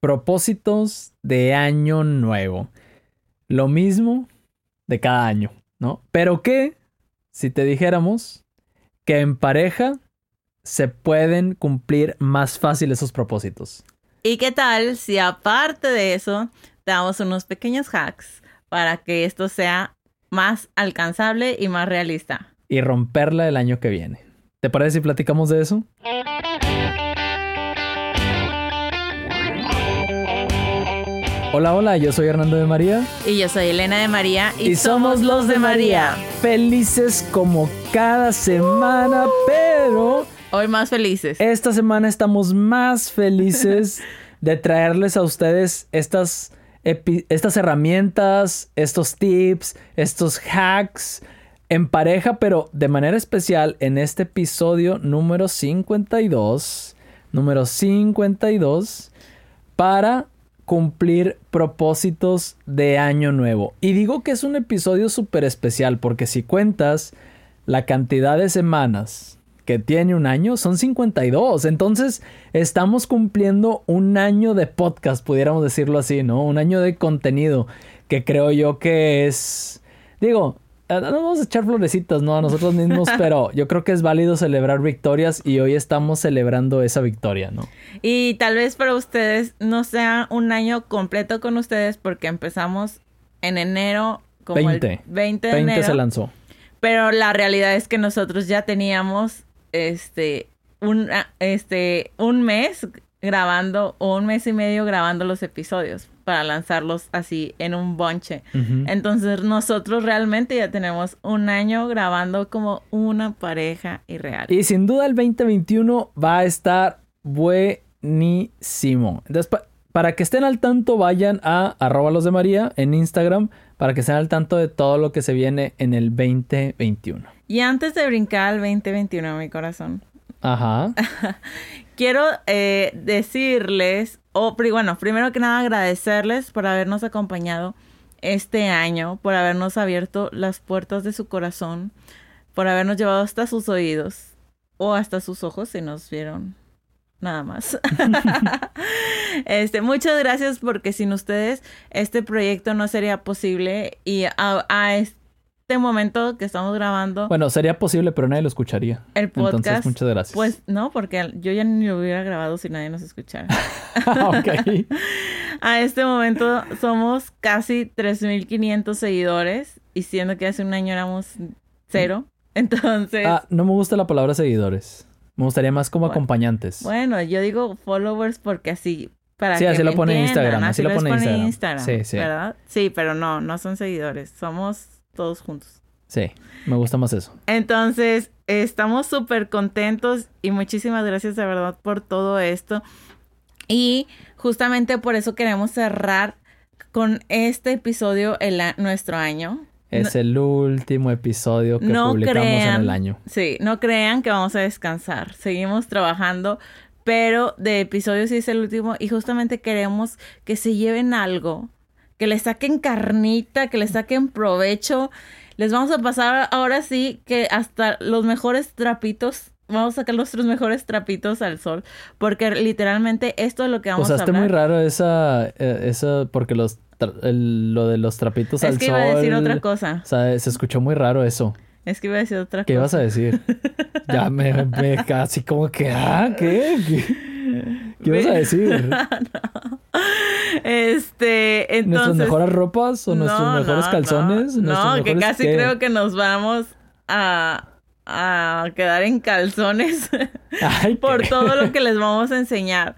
propósitos de año nuevo. Lo mismo de cada año, ¿no? Pero ¿qué si te dijéramos que en pareja se pueden cumplir más fácil esos propósitos? ¿Y qué tal si aparte de eso te damos unos pequeños hacks para que esto sea más alcanzable y más realista? Y romperla el año que viene. ¿Te parece si platicamos de eso? Hola, hola, yo soy Hernando de María. Y yo soy Elena de María. Y, somos los de María. Felices como cada semana, pero... Hoy más felices. Esta semana estamos más felices de traerles a ustedes estas, estas herramientas, estos tips, estos hacks en pareja, pero de manera especial en este episodio número 52. Número 52 para cumplir propósitos de año nuevo. Y digo que es un episodio súper especial porque si cuentas la cantidad de semanas que tiene un año, son 52. Entonces estamos cumpliendo un año de podcast, pudiéramos decirlo así, ¿no? Un año de contenido que creo yo que es... Digo, no vamos a echar florecitas, ¿no? A nosotros mismos, pero yo creo que es válido celebrar victorias y hoy estamos celebrando esa victoria, ¿no? Y tal vez para ustedes no sea un año completo con ustedes porque empezamos en enero como 20. el 20 de 20 enero. se lanzó. Pero la realidad es que nosotros ya teníamos este un este un mes grabando o un mes y medio grabando los episodios para lanzarlos así en un bonche. Entonces nosotros realmente ya tenemos un año grabando como una pareja irreal. Y sin duda el 2021 va a estar buenísimo. Entonces, pa- para que estén al tanto, vayan a arroba los de María en Instagram para que estén al tanto de todo lo que se viene en el 2021. Y antes de brincar al 2021, mi corazón, Ajá. quiero eh, decirles, o pri- bueno, primero que nada agradecerles por habernos acompañado este año, por habernos abierto las puertas de su corazón, por habernos llevado hasta sus oídos o hasta sus ojos si nos vieron nada más. este, muchas gracias porque sin ustedes este proyecto no sería posible y a, a este momento que estamos grabando Bueno, sería posible, pero nadie lo escucharía. el podcast, Entonces, muchas gracias. pues no, porque yo ya ni lo hubiera grabado si nadie nos escuchara. ok. A este momento somos casi 3.500 seguidores y siendo que hace un año éramos cero. Entonces, Ah, no me gusta la palabra seguidores. Me gustaría más como Bueno. acompañantes. bueno, yo digo followers porque así, para Sí, que así lo pone en Instagram, así lo pone en Instagram. Sí, sí. ¿verdad? Sí, pero no, no son seguidores, somos todos juntos. Sí, me gusta más eso. Entonces, estamos súper contentos y muchísimas gracias de verdad por todo esto. Y justamente por eso queremos cerrar con este episodio el nuestro año. Es el último episodio que No publicamos en el año. Sí, no crean que vamos a descansar. Seguimos trabajando, pero de episodio sí es el último y justamente queremos que se lleven algo, que le saquen carnita, que le saquen provecho. Les vamos a pasar ahora sí que hasta los mejores trapitos, vamos a sacar nuestros mejores trapitos al sol, porque literalmente esto es lo que vamos a Usaste hablar. muy raro esa, eh, esa porque los el- lo de los trapitos es al que sol. iba a decir otra cosa. O sea, se escuchó muy raro eso. Es que iba a decir otra ¿Qué cosa. ibas a decir? ya me, me casi como que, ah, ¿qué? ¿Qué, qué ibas a decir? Este, entonces. ¿Nuestras mejores ropas o nuestros No, mejores no, calzones? No, ¿Nuestros no, que casi qué? creo que nos vamos a, a quedar en calzones Ay, por ¿qué? todo lo que les vamos a enseñar.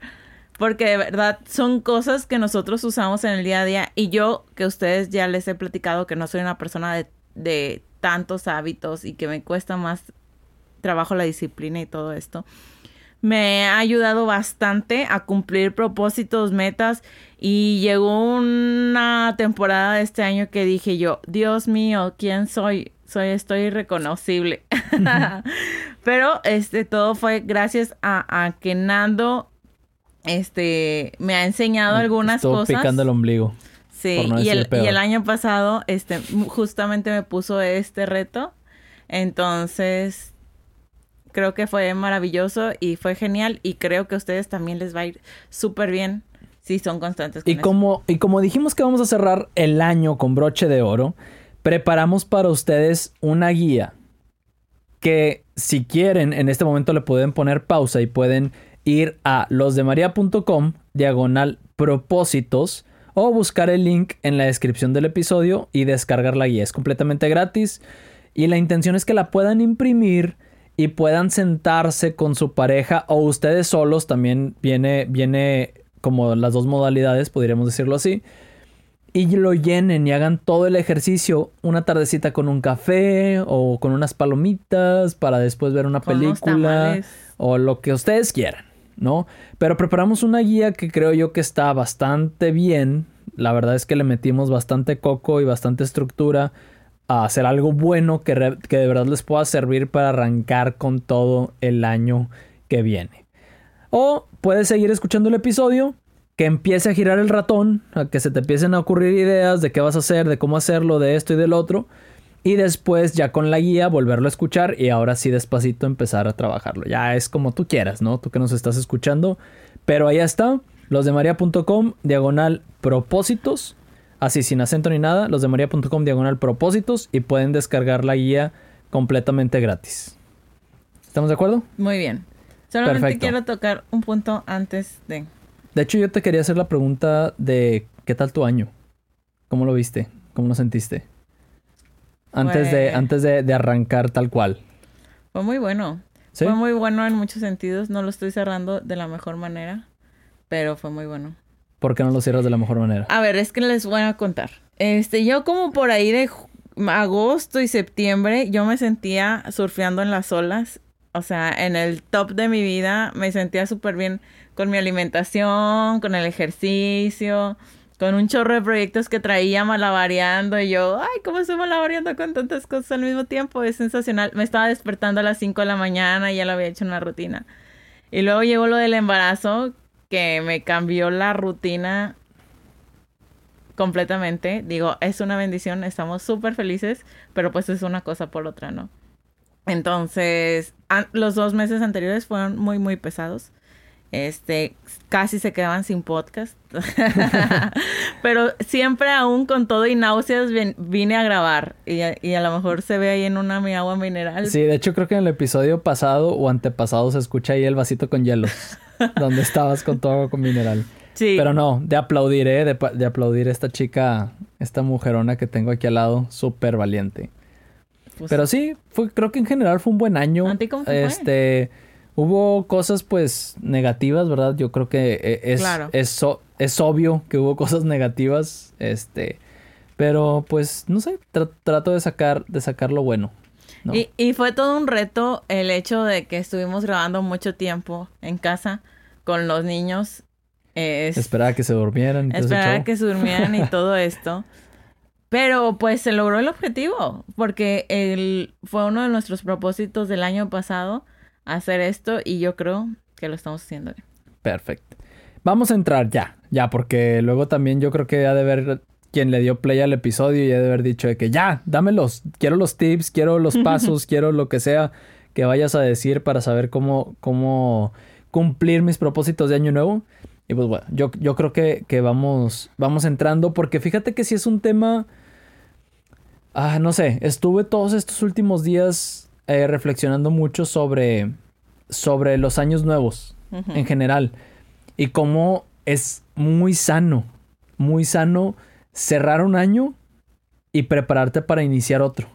Porque de verdad son cosas que nosotros usamos en el día a día. Y yo, que ustedes ya les he platicado que no soy una persona de, de tantos hábitos y que me cuesta más trabajo la disciplina y todo esto. Me ha ayudado bastante a cumplir propósitos, metas y llegó una temporada de este año que dije yo, Dios mío, ¿quién soy? Soy, estoy irreconocible. Pero este todo fue gracias a, a que Nando este me ha enseñado algunas cosas. picando el ombligo. Sí, no y, el, y el año pasado, este, justamente me puso este reto. Entonces, creo que fue maravilloso y fue genial. Y creo que a ustedes también les va a ir súper bien si son constantes con Y eso. como, y como dijimos que vamos a cerrar el año con broche de oro, preparamos para ustedes una guía que si quieren en este momento le pueden poner pausa y pueden ir a losdemaria.com diagonal propósitos o buscar el link en la descripción del episodio y descargar la guía. Es completamente gratis y la intención es que la puedan imprimir y puedan sentarse con su pareja o ustedes solos. También viene, viene como las dos modalidades, podríamos decirlo así. Y lo llenen y hagan todo el ejercicio una tardecita con un café o con unas palomitas para después ver una Con película o lo que ustedes quieran, ¿no? Pero preparamos una guía que creo yo que está bastante bien. La verdad es que le metimos bastante coco y bastante estructura a hacer algo bueno que, que de verdad les pueda servir para arrancar con todo el año que viene. O puedes seguir escuchando el episodio, que empiece a girar el ratón, a que se te empiecen a ocurrir ideas de qué vas a hacer, de cómo hacerlo, de esto y del otro. Y después ya con la guía volverlo a escuchar y ahora sí despacito empezar a trabajarlo. Ya es como tú quieras, ¿no? Tú que nos estás escuchando. Pero ahí está, losdemaria.com, diagonal propósitos. Así, sin acento ni nada, losdemaria.com, diagonal propósitos. Y pueden descargar la guía completamente gratis. ¿Estamos de acuerdo? Muy bien. Solamente Perfecto. quiero tocar un punto antes de... De hecho, yo te quería hacer la pregunta de ¿qué tal tu año? ¿Cómo lo viste? ¿Cómo lo sentiste? Antes de, Pues- antes de, de arrancar tal cual. Fue muy bueno. ¿Sí? Fue muy bueno en muchos sentidos. No lo estoy cerrando de la mejor manera, pero fue muy bueno. ¿Por qué no lo cierras de la mejor manera? A ver, es que les voy a contar. Este, yo como por ahí de agosto y septiembre, yo me sentía surfeando en las olas. O sea, en el top de mi vida me sentía súper bien con mi alimentación, con el ejercicio, con un chorro de proyectos que traía malabareando. Y yo, ay, ¿cómo estoy malabareando con tantas cosas al mismo tiempo? Es sensacional. Me estaba despertando a las 5 de la mañana y ya lo había hecho una rutina. Y luego llegó lo del embarazo, que me cambió la rutina completamente. Digo, es una bendición, estamos súper felices, pero pues es una cosa por otra, ¿no? Entonces, los dos meses anteriores fueron muy, muy pesados. Este, casi se quedaban sin podcast. pero siempre aún con todo y náuseas vine a grabar. Y a, y a lo mejor se ve ahí en una mi agua mineral. Sí, de hecho creo que en el episodio pasado o antepasado se escucha ahí el vasito con hielos. donde estabas con tu agua con mineral. Sí. Pero no, de aplaudir, ¿eh? De, de aplaudir a esta chica, esta mujerona que tengo aquí al lado, súper valiente. Pues, Pero sí, fue, creo que en general fue un buen año. ¿A ti cómo te fue? Hubo cosas pues negativas, ¿verdad? Yo creo que eh, es, Claro. es, es obvio que hubo cosas negativas, este, pero pues no sé, tra- trato de sacar, de sacar lo bueno. ¿no? Y, y fue todo un reto el hecho de que estuvimos grabando mucho tiempo en casa con los niños. es- Esperaba que se durmieran. y todo ese esperar a show. que se durmieran y todo esto. Pero pues se logró el objetivo, porque el, fue uno de nuestros propósitos del año pasado hacer esto y yo creo que lo estamos haciendo. Perfecto. Vamos a entrar ya, ya, porque luego también yo creo que ha de ver quien le dio play al episodio y ha de haber dicho de que ya, dámelos, quiero los tips, quiero los pasos, quiero lo que sea que vayas a decir para saber cómo, cómo cumplir mis propósitos de año nuevo. Y pues bueno, yo, yo creo que, que vamos, vamos entrando porque fíjate que si es un tema, ah, no sé, estuve todos estos últimos días eh, reflexionando mucho sobre, sobre los años nuevos en general. Y cómo es muy sano, muy sano cerrar un año y prepararte para iniciar otro.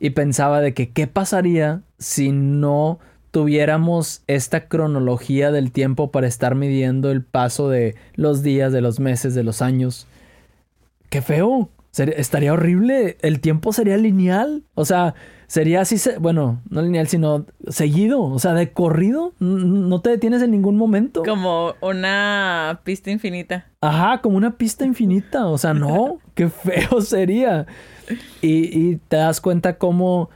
Y pensaba de que qué pasaría si no tuviéramos esta cronología del tiempo para estar midiendo el paso de los días, de los meses, de los años. Qué feo. Sería- estaría horrible. El tiempo sería lineal. O sea, sería así, se- bueno, no lineal, sino seguido. O sea, de corrido. No te detienes en ningún momento. Como una pista infinita. Ajá, como una pista infinita. O sea, no, qué feo sería. Y, y te das cuenta cómo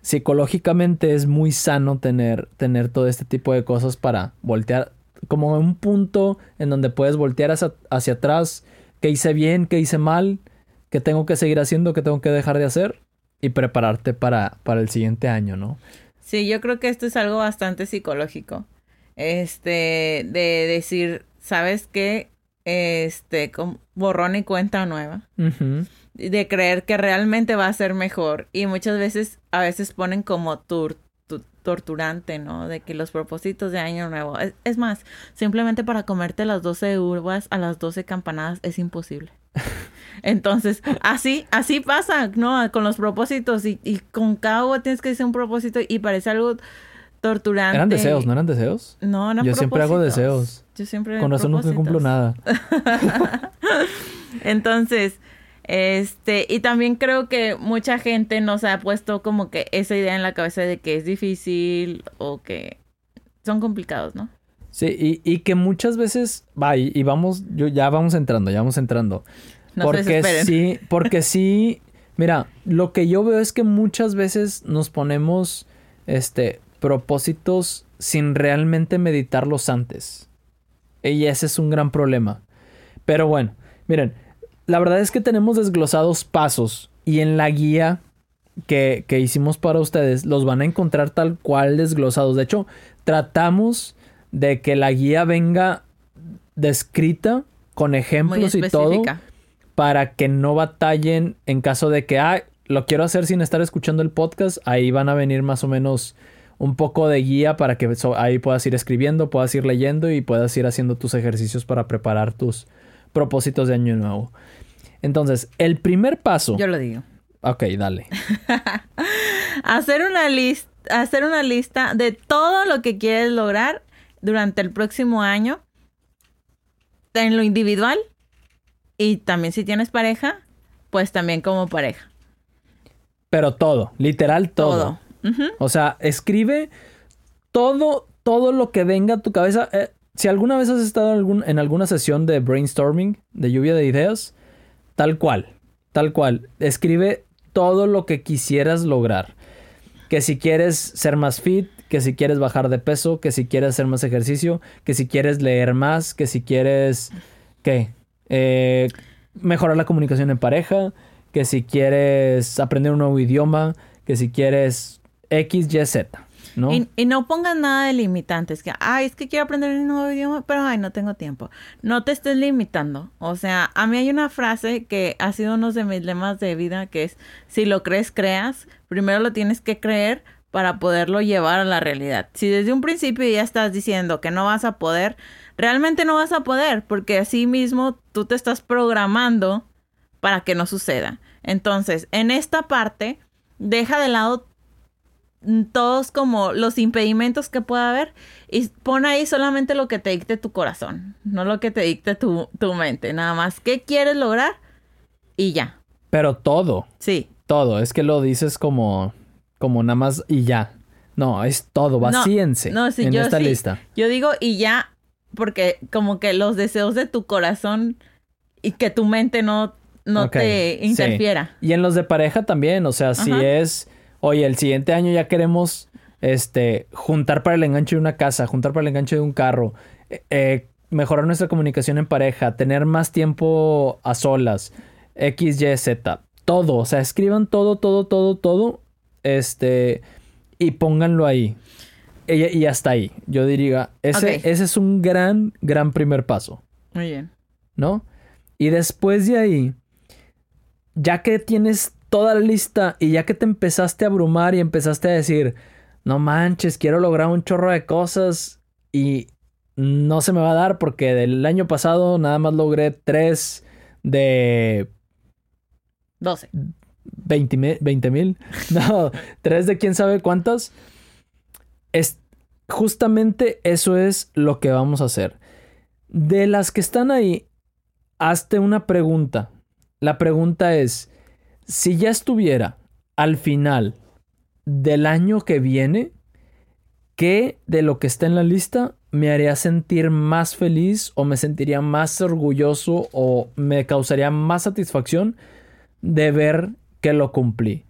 psicológicamente es muy sano tener, tener todo este tipo de cosas para voltear, como un punto en donde puedes voltear hacia, hacia atrás, qué hice bien, qué hice mal, qué tengo que seguir haciendo, qué tengo que dejar de hacer y prepararte para, para el siguiente año, ¿no? Sí, yo creo que esto es algo bastante psicológico. Este, de decir, ¿sabes qué? este, con borrón y cuenta nueva. De creer que realmente va a ser mejor. Y muchas veces, a veces ponen como tur- tu- torturante, ¿no? De que los propósitos de año nuevo. Es, es más, simplemente para comerte las 12 uvas a las 12 campanadas es imposible. Entonces, así, así pasa, ¿no? Con los propósitos y, y con cada uva tienes que decir un propósito y parece algo torturante. Eran deseos, ¿no eran deseos? No, no Yo siempre hago deseos. Yo siempre Con razón nunca cumplo nada. Entonces, este, y también creo que mucha gente nos ha puesto como que esa idea en la cabeza de que es difícil o que son complicados, ¿no? Sí, y, y que muchas veces, va, y, y vamos, yo, ya vamos entrando, ya vamos entrando. No porque sí, porque sí, mira, lo que yo veo es que muchas veces nos ponemos, este, propósitos sin realmente meditarlos antes. Y ese es un gran problema. Pero bueno, miren, la verdad es que tenemos desglosados pasos y en la guía que, que hicimos para ustedes los van a encontrar tal cual desglosados. De hecho, tratamos de que la guía venga descrita con ejemplos y todo para que no batallen en caso de que, ah, lo quiero hacer sin estar escuchando el podcast. Ahí van a venir más o menos un poco de guía para que so- ahí puedas ir escribiendo, puedas ir leyendo y puedas ir haciendo tus ejercicios para preparar tus propósitos de año nuevo. Entonces, el primer paso. Yo lo digo. Ok, dale. Hacer una lista, hacer una lista de todo lo que quieres lograr durante el próximo año en lo individual y también si tienes pareja, pues también como pareja. Pero todo, literal todo. Todo. O sea, escribe todo, todo lo que venga a tu cabeza. Eh, si alguna vez has estado en, algún- en alguna sesión de brainstorming, de lluvia de ideas, tal cual, tal cual. Escribe todo lo que quisieras lograr. Que si quieres ser más fit, que si quieres bajar de peso, que si quieres hacer más ejercicio, que si quieres leer más, que si quieres, ¿qué? Eh, mejorar la comunicación en pareja, que si quieres aprender un nuevo idioma, que si quieres X, Y, Z, ¿no? Y, y no pongas nada de limitantes. Que, ay, es que quiero aprender un nuevo idioma, pero ay, no tengo tiempo. No te estés limitando. O sea, a mí hay una frase que ha sido uno de mis lemas de vida, que es, si lo crees, creas. Primero lo tienes que creer para poderlo llevar a la realidad. Si desde un principio ya estás diciendo que no vas a poder, realmente no vas a poder, porque así mismo tú te estás programando para que no suceda. Entonces, en esta parte, deja de lado todos como los impedimentos que pueda haber y pon ahí solamente lo que te dicte tu corazón, no lo que te dicte tu, tu mente, nada más qué quieres lograr y ya. Pero todo, Sí. todo. Es que lo dices como, como nada más y ya. No, es todo. Vacíense No, sí, en yo esta sí. lista. Yo digo y ya porque como que los deseos de tu corazón y que tu mente no no te sí. interfiera. Y en los de pareja también. O sea, si es, oye, el siguiente año ya queremos este, juntar para el enganche de una casa, juntar para el enganche de un carro, eh, eh, mejorar nuestra comunicación en pareja, tener más tiempo a solas, X, Y, Z. Todo. O sea, escriban todo, todo, todo, todo. Este. Y pónganlo ahí. Y, y hasta ahí. Yo diría. Ese, ese es un gran, gran primer paso. Muy bien. ¿no? Y después de ahí, ya que tienes toda la lista y ya que te empezaste a abrumar y empezaste a decir, no manches, quiero lograr un chorro de cosas y no se me va a dar porque del año pasado nada más logré tres de 12. 20 mil. No, tres de quién sabe cuántas. Es, justamente eso es lo que vamos a hacer. De las que están ahí, hazte una pregunta. La pregunta es, si ya estuviera al final del año que viene, ¿qué de lo que está en la lista me haría sentir más feliz o me sentiría más orgulloso o me causaría más satisfacción de ver que lo cumplí?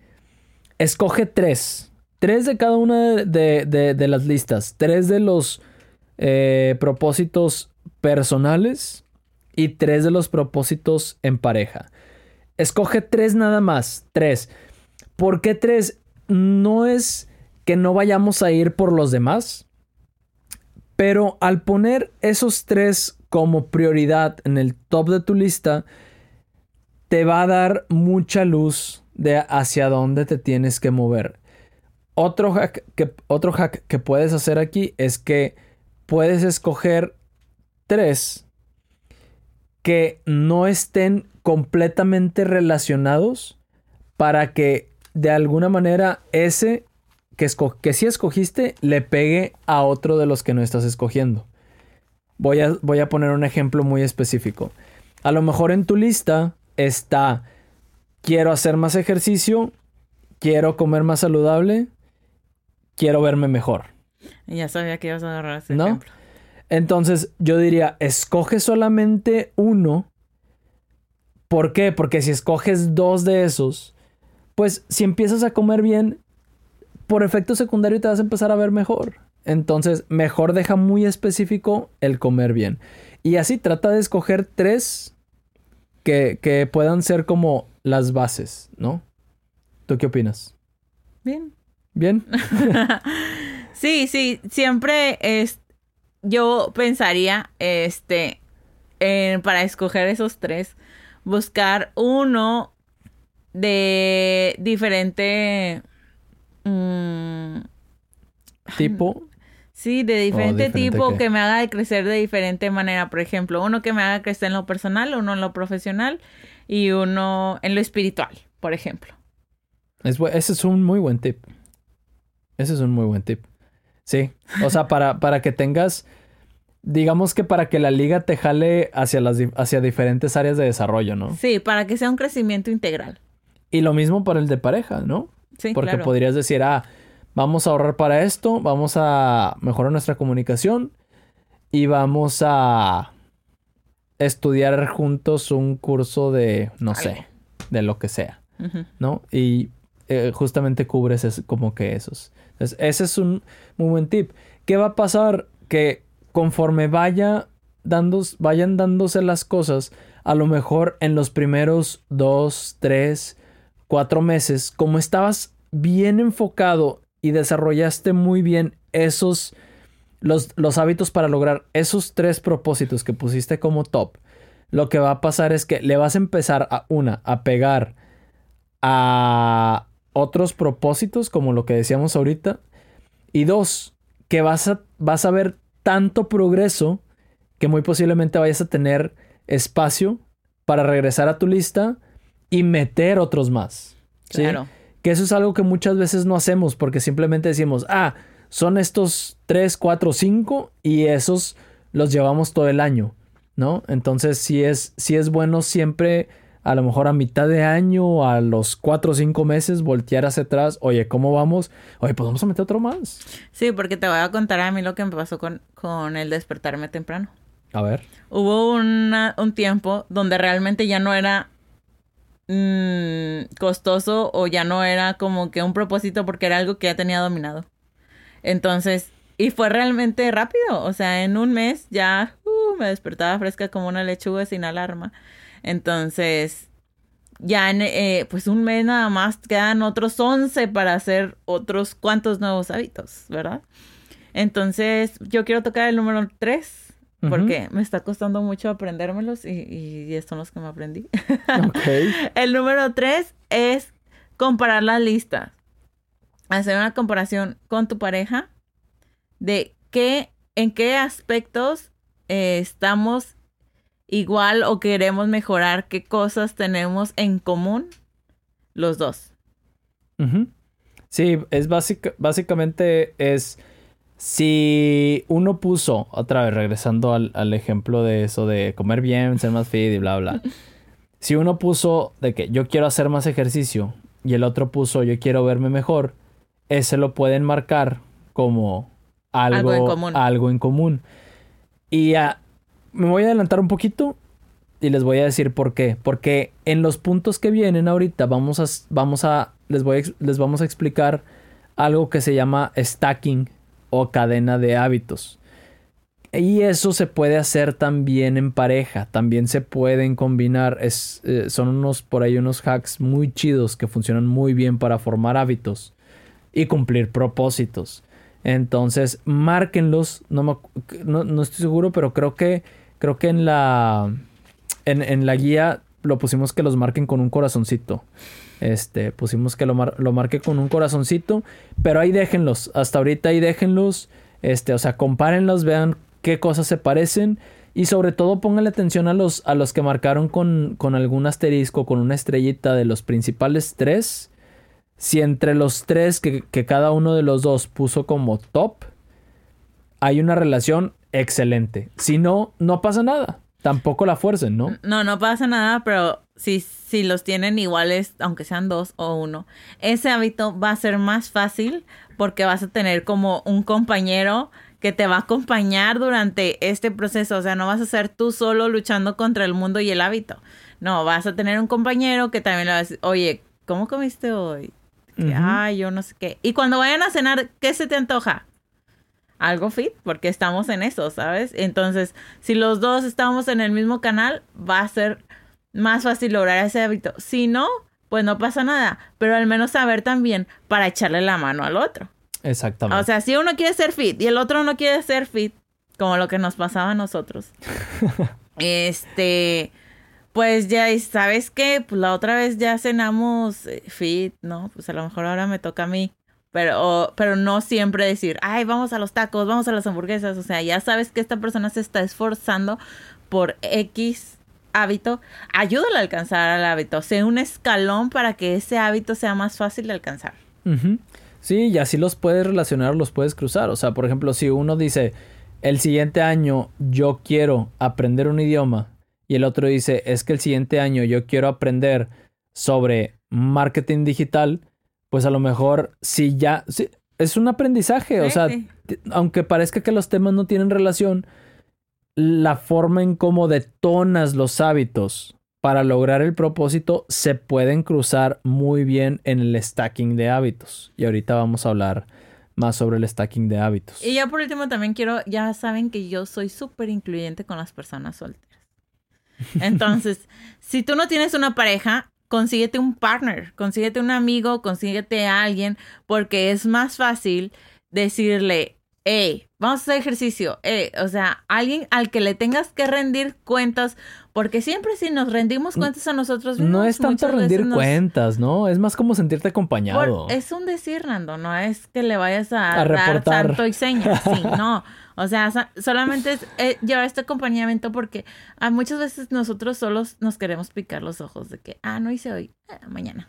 Escoge tres. Tres de cada una de, de- las listas. Tres de los eh, propósitos personales y tres de los propósitos en pareja. Escoge tres nada más. Tres. ¿Por qué tres? No es que no vayamos a ir por los demás. Pero al poner esos tres como prioridad en el top de tu lista, te va a dar mucha luz de hacia dónde te tienes que mover. Otro hack que, otro hack que puedes hacer aquí es que puedes escoger tres que no estén completamente relacionados para que de alguna manera ese que, que sí escogiste le pegue a otro de los que no estás escogiendo. Voy a, voy a poner un ejemplo muy específico. A lo mejor en tu lista está quiero hacer más ejercicio, quiero comer más saludable, quiero verme mejor. Ya sabía que ibas a agarrar ese ejemplo. Entonces yo diría, escoge solamente uno. ¿Por qué? Porque si escoges dos de esos, pues si empiezas a comer bien, por efecto secundario te vas a empezar a ver mejor. Entonces, mejor deja muy específico el comer bien. Y así trata de escoger tres que, que puedan ser como las bases, ¿no? ¿Tú qué opinas? Bien. ¿Bien? sí, sí, siempre es, yo pensaría, este, para escoger esos tres, buscar uno de diferente mm, tipo. Sí, de diferente, tipo que me haga crecer de diferente manera. Por ejemplo, uno que me haga crecer en lo personal, uno en lo profesional y uno en lo espiritual, por ejemplo. ese es un muy buen tip. Ese es un muy buen tip. Sí. O sea, para, para que tengas. Digamos que para que la liga te jale hacia, las, hacia diferentes áreas de desarrollo, ¿no? Sí, para que sea un crecimiento integral. Y lo mismo para el de pareja, ¿no? Sí, Porque podrías decir, ah, vamos a ahorrar para esto, vamos a mejorar nuestra comunicación y vamos a estudiar juntos un curso de, no sé, de lo que sea, ¿no? Y eh, justamente cubres como que esos. Entonces, ese es un muy buen tip. ¿Qué va a pasar? Que conforme vaya dando, vayan dándose las cosas, a lo mejor en los primeros dos, tres, cuatro meses, como estabas bien enfocado y desarrollaste muy bien esos, los, los hábitos para lograr esos tres propósitos que pusiste como top, lo que va a pasar es que le vas a empezar a una, a pegar a otros propósitos, como lo que decíamos ahorita, y dos, que vas a, vas a ver tanto progreso que muy posiblemente vayas a tener espacio para regresar a tu lista y meter otros más. Claro. Que eso es algo que muchas veces no hacemos porque simplemente decimos, ah, son estos 3, 4, 5 y esos los llevamos todo el año, ¿no? Entonces sí es, sí es bueno siempre, a lo mejor a mitad de año, a los 4 o 5 meses, voltear hacia atrás, oye, ¿cómo vamos? Oye, pues vamos a meter otro más. Sí, porque te voy a contar a mí lo que me pasó con, con el despertarme temprano. A ver. Hubo un tiempo donde realmente ya no era Mm, costoso o ya no era como que un propósito porque era algo que ya tenía dominado. Entonces, y fue realmente rápido, o sea, en un mes ya uh, me despertaba fresca como una lechuga sin alarma. Entonces, ya en eh, pues un mes nada más quedan otros 11 para hacer otros cuantos nuevos hábitos, ¿verdad? Entonces, yo quiero tocar el número 3 porque me está costando mucho aprendérmelos y, y, estos son los que me aprendí. El número tres es comparar las listas. Hacer una comparación con tu pareja de qué, en qué aspectos eh, estamos igual o queremos mejorar, qué cosas tenemos en común los dos. Sí, es básicamente es si uno puso, otra vez regresando al, ejemplo de eso de comer bien, ser más fit y bla, bla. si uno puso de que yo quiero hacer más ejercicio y el otro puso yo quiero verme mejor, ese lo pueden marcar como algo, algo en común. Y me voy a adelantar un poquito y les voy a decir por qué. Porque en los puntos que vienen ahorita vamos a, vamos a, les, voy les vamos a explicar algo que se llama stacking o cadena de hábitos. Y eso se puede hacer también en pareja, también se pueden combinar. Es, eh, son unos por ahí unos hacks muy chidos que funcionan muy bien para formar hábitos y cumplir propósitos. Entonces, márquenlos. No, no, estoy seguro, pero creo que creo que en la, en, en la guía lo pusimos que los marquen con un corazoncito. Este, pusimos que lo, mar- lo marque con un corazoncito, pero ahí déjenlos, hasta ahorita ahí déjenlos, este, o sea, compárenlos, vean qué cosas se parecen y sobre todo pónganle atención a los, a los que marcaron con, con algún asterisco, con una estrellita de los principales tres. Si entre los tres que, que cada uno de los dos puso como top, hay una relación excelente. Si no, no pasa nada. Tampoco la fuercen, ¿no? No, no pasa nada, pero si, si los tienen iguales, aunque sean dos o uno, ese hábito va a ser más fácil porque vas a tener como un compañero que te va a acompañar durante este proceso. O sea, no vas a ser tú solo luchando contra el mundo y el hábito. No, vas a tener un compañero que también le va a decir, oye, ¿cómo comiste hoy? Ay, yo no sé qué. Y cuando vayan a cenar, ¿qué se te antoja? Algo fit, porque estamos en eso, ¿sabes? Entonces, si los dos estamos en el mismo canal, va a ser más fácil lograr ese hábito. Si no, pues no pasa nada, pero al menos saber también para echarle la mano al otro. Exactamente. O sea, si uno quiere ser fit y el otro no quiere ser fit, como lo que nos pasaba a nosotros. este, pues ya, ¿sabes qué? Pues la otra vez ya cenamos eh, fit, ¿no? Pues a lo mejor ahora me toca a mí. Pero, o- pero no siempre decir, ay, vamos a los tacos, vamos a las hamburguesas. O sea, ya sabes que esta persona se está esforzando por X hábito. Ayúdale a alcanzar al hábito. Sea un escalón para que ese hábito sea más fácil de alcanzar. Sí, y así los puedes relacionar, los puedes cruzar. O sea, por ejemplo, si uno dice, el siguiente año yo quiero aprender un idioma y el otro dice, es que el siguiente año yo quiero aprender sobre marketing digital, pues a lo mejor si ya... es un aprendizaje, o sea, sí. aunque parezca que los temas no tienen relación, la forma en cómo detonas los hábitos para lograr el propósito se pueden cruzar muy bien en el stacking de hábitos. Y ahorita vamos a hablar más sobre el stacking de hábitos. Y ya por último también quiero, ya saben que yo soy súper incluyente con las personas solteras. Entonces, si tú no tienes una pareja, consíguete un partner, consíguete un amigo, consíguete a alguien, porque es más fácil decirle, hey, vamos a hacer ejercicio, eh, o sea, alguien al que le tengas que rendir cuentas, porque siempre si nos rendimos cuentas a nosotros mismos, no es tanto rendir nos- cuentas, ¿no? Es más como sentirte por- acompañado. es un decir, Nando, no es que le vayas a, A dar reportar. santo y seña, sí, no. O sea, solamente es eh, llevar este acompañamiento porque ah, muchas veces nosotros solos nos queremos picar los ojos de que, ah, no hice hoy, ah, mañana.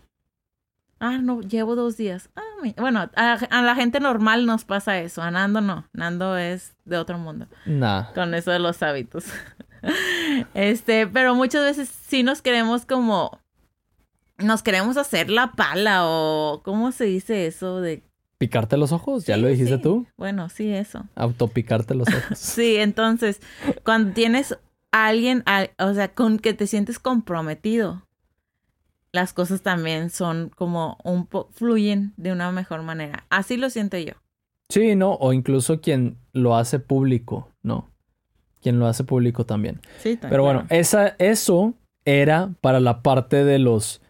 Ah, no, llevo dos días. Ah, bueno, a, a la gente normal nos pasa eso, a Nando no. Nando es de otro mundo Nah. con eso de los hábitos. este, pero muchas veces sí nos queremos como nos queremos hacer la pala o ¿cómo se dice eso de ¿Picarte los ojos? ¿Ya Sí, lo dijiste sí. tú? Bueno, sí, eso. Autopicarte los ojos. Sí, entonces, cuando tienes a alguien, a- o sea, con que te sientes comprometido, las cosas también son como un po fluyen de una mejor manera. Así lo siento yo. Sí, ¿no? O incluso quien lo hace público, ¿no? Quien lo hace público también. Sí, Pero bueno, esa, eso era para la parte de los,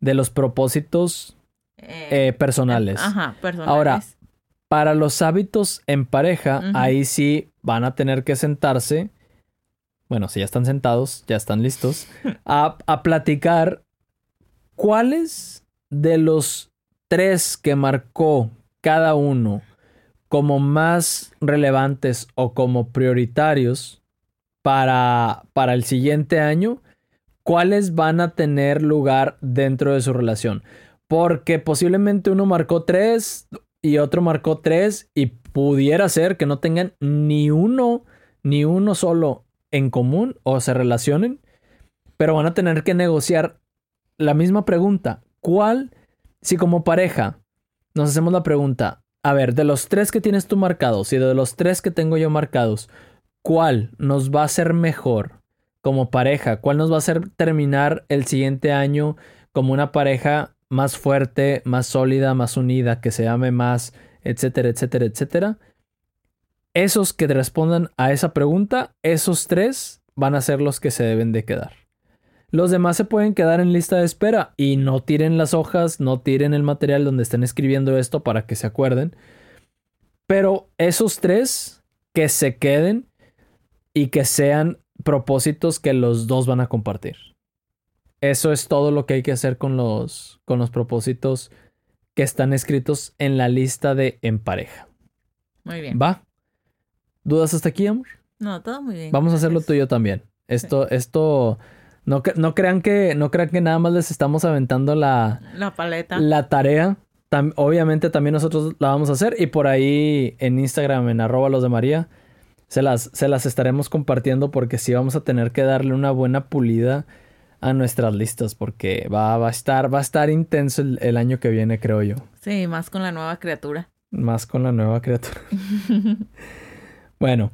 de los propósitos eh, personales. Ajá, personales. Ahora, Para los hábitos en pareja, ahí sí van a tener que sentarse. Bueno, si ya están sentados, ya están listos. A, a platicar cuáles de los tres que marcó cada uno como más relevantes o como prioritarios para, para el siguiente año, cuáles van a tener lugar dentro de su relación. Porque posiblemente uno marcó tres y otro marcó tres y pudiera ser que no tengan ni uno, ni uno solo en común o se relacionen, pero van a tener que negociar la misma pregunta. ¿Cuál, si como pareja nos hacemos la pregunta, a ver, de los tres que tienes tú marcados y de los tres que tengo yo marcados, ¿cuál nos va a ser mejor como pareja? ¿Cuál nos va a hacer terminar el siguiente año como una pareja más fuerte, más sólida, más unida, que se ame más, etcétera, etcétera, etcétera? Esos que respondan a esa pregunta, esos tres van a ser los que se deben de quedar. Los demás se pueden quedar en lista de espera y no tiren las hojas, no tiren el material donde estén escribiendo esto para que se acuerden. Pero esos tres que se queden y que sean propósitos que los dos van a compartir. Eso es todo lo que hay que hacer con los, con los propósitos que están escritos en la lista de en pareja. Muy bien. ¿Va? ¿Dudas hasta aquí, amor? No, todo muy bien. Vamos a hacerlo tú y yo también. Esto, esto, no, no crean que, no crean que nada más les estamos aventando la, La paleta. la tarea. Tam- obviamente también nosotros la vamos a hacer y por ahí en Instagram, en arroba los de María, se las, se las estaremos compartiendo porque sí vamos a tener que darle una buena pulida a nuestras listas porque va, va a estar, va a estar intenso el, el año que viene, creo yo. Sí, más con la nueva criatura. Más con la nueva criatura. Bueno,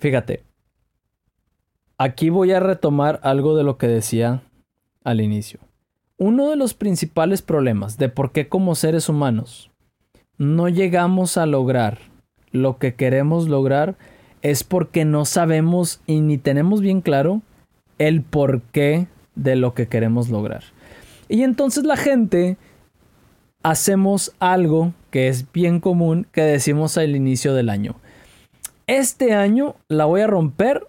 fíjate. Aquí voy a retomar algo de lo que decía al inicio. Uno de los principales problemas de por qué como seres humanos no llegamos a lograr lo que queremos lograr es porque no sabemos y ni tenemos bien claro el porqué de lo que queremos lograr. Y entonces la gente hacemos algo que es bien común que decimos al inicio del año. Este año la voy a romper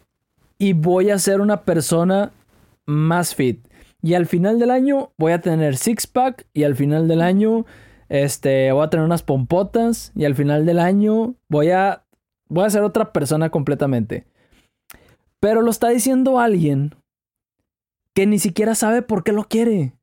y voy a ser una persona más fit. Y al final del año voy a tener six pack y al final del año este voy a tener unas pompotas y al final del año voy a voy a ser otra persona completamente. Pero lo está diciendo alguien que ni siquiera sabe por qué lo quiere.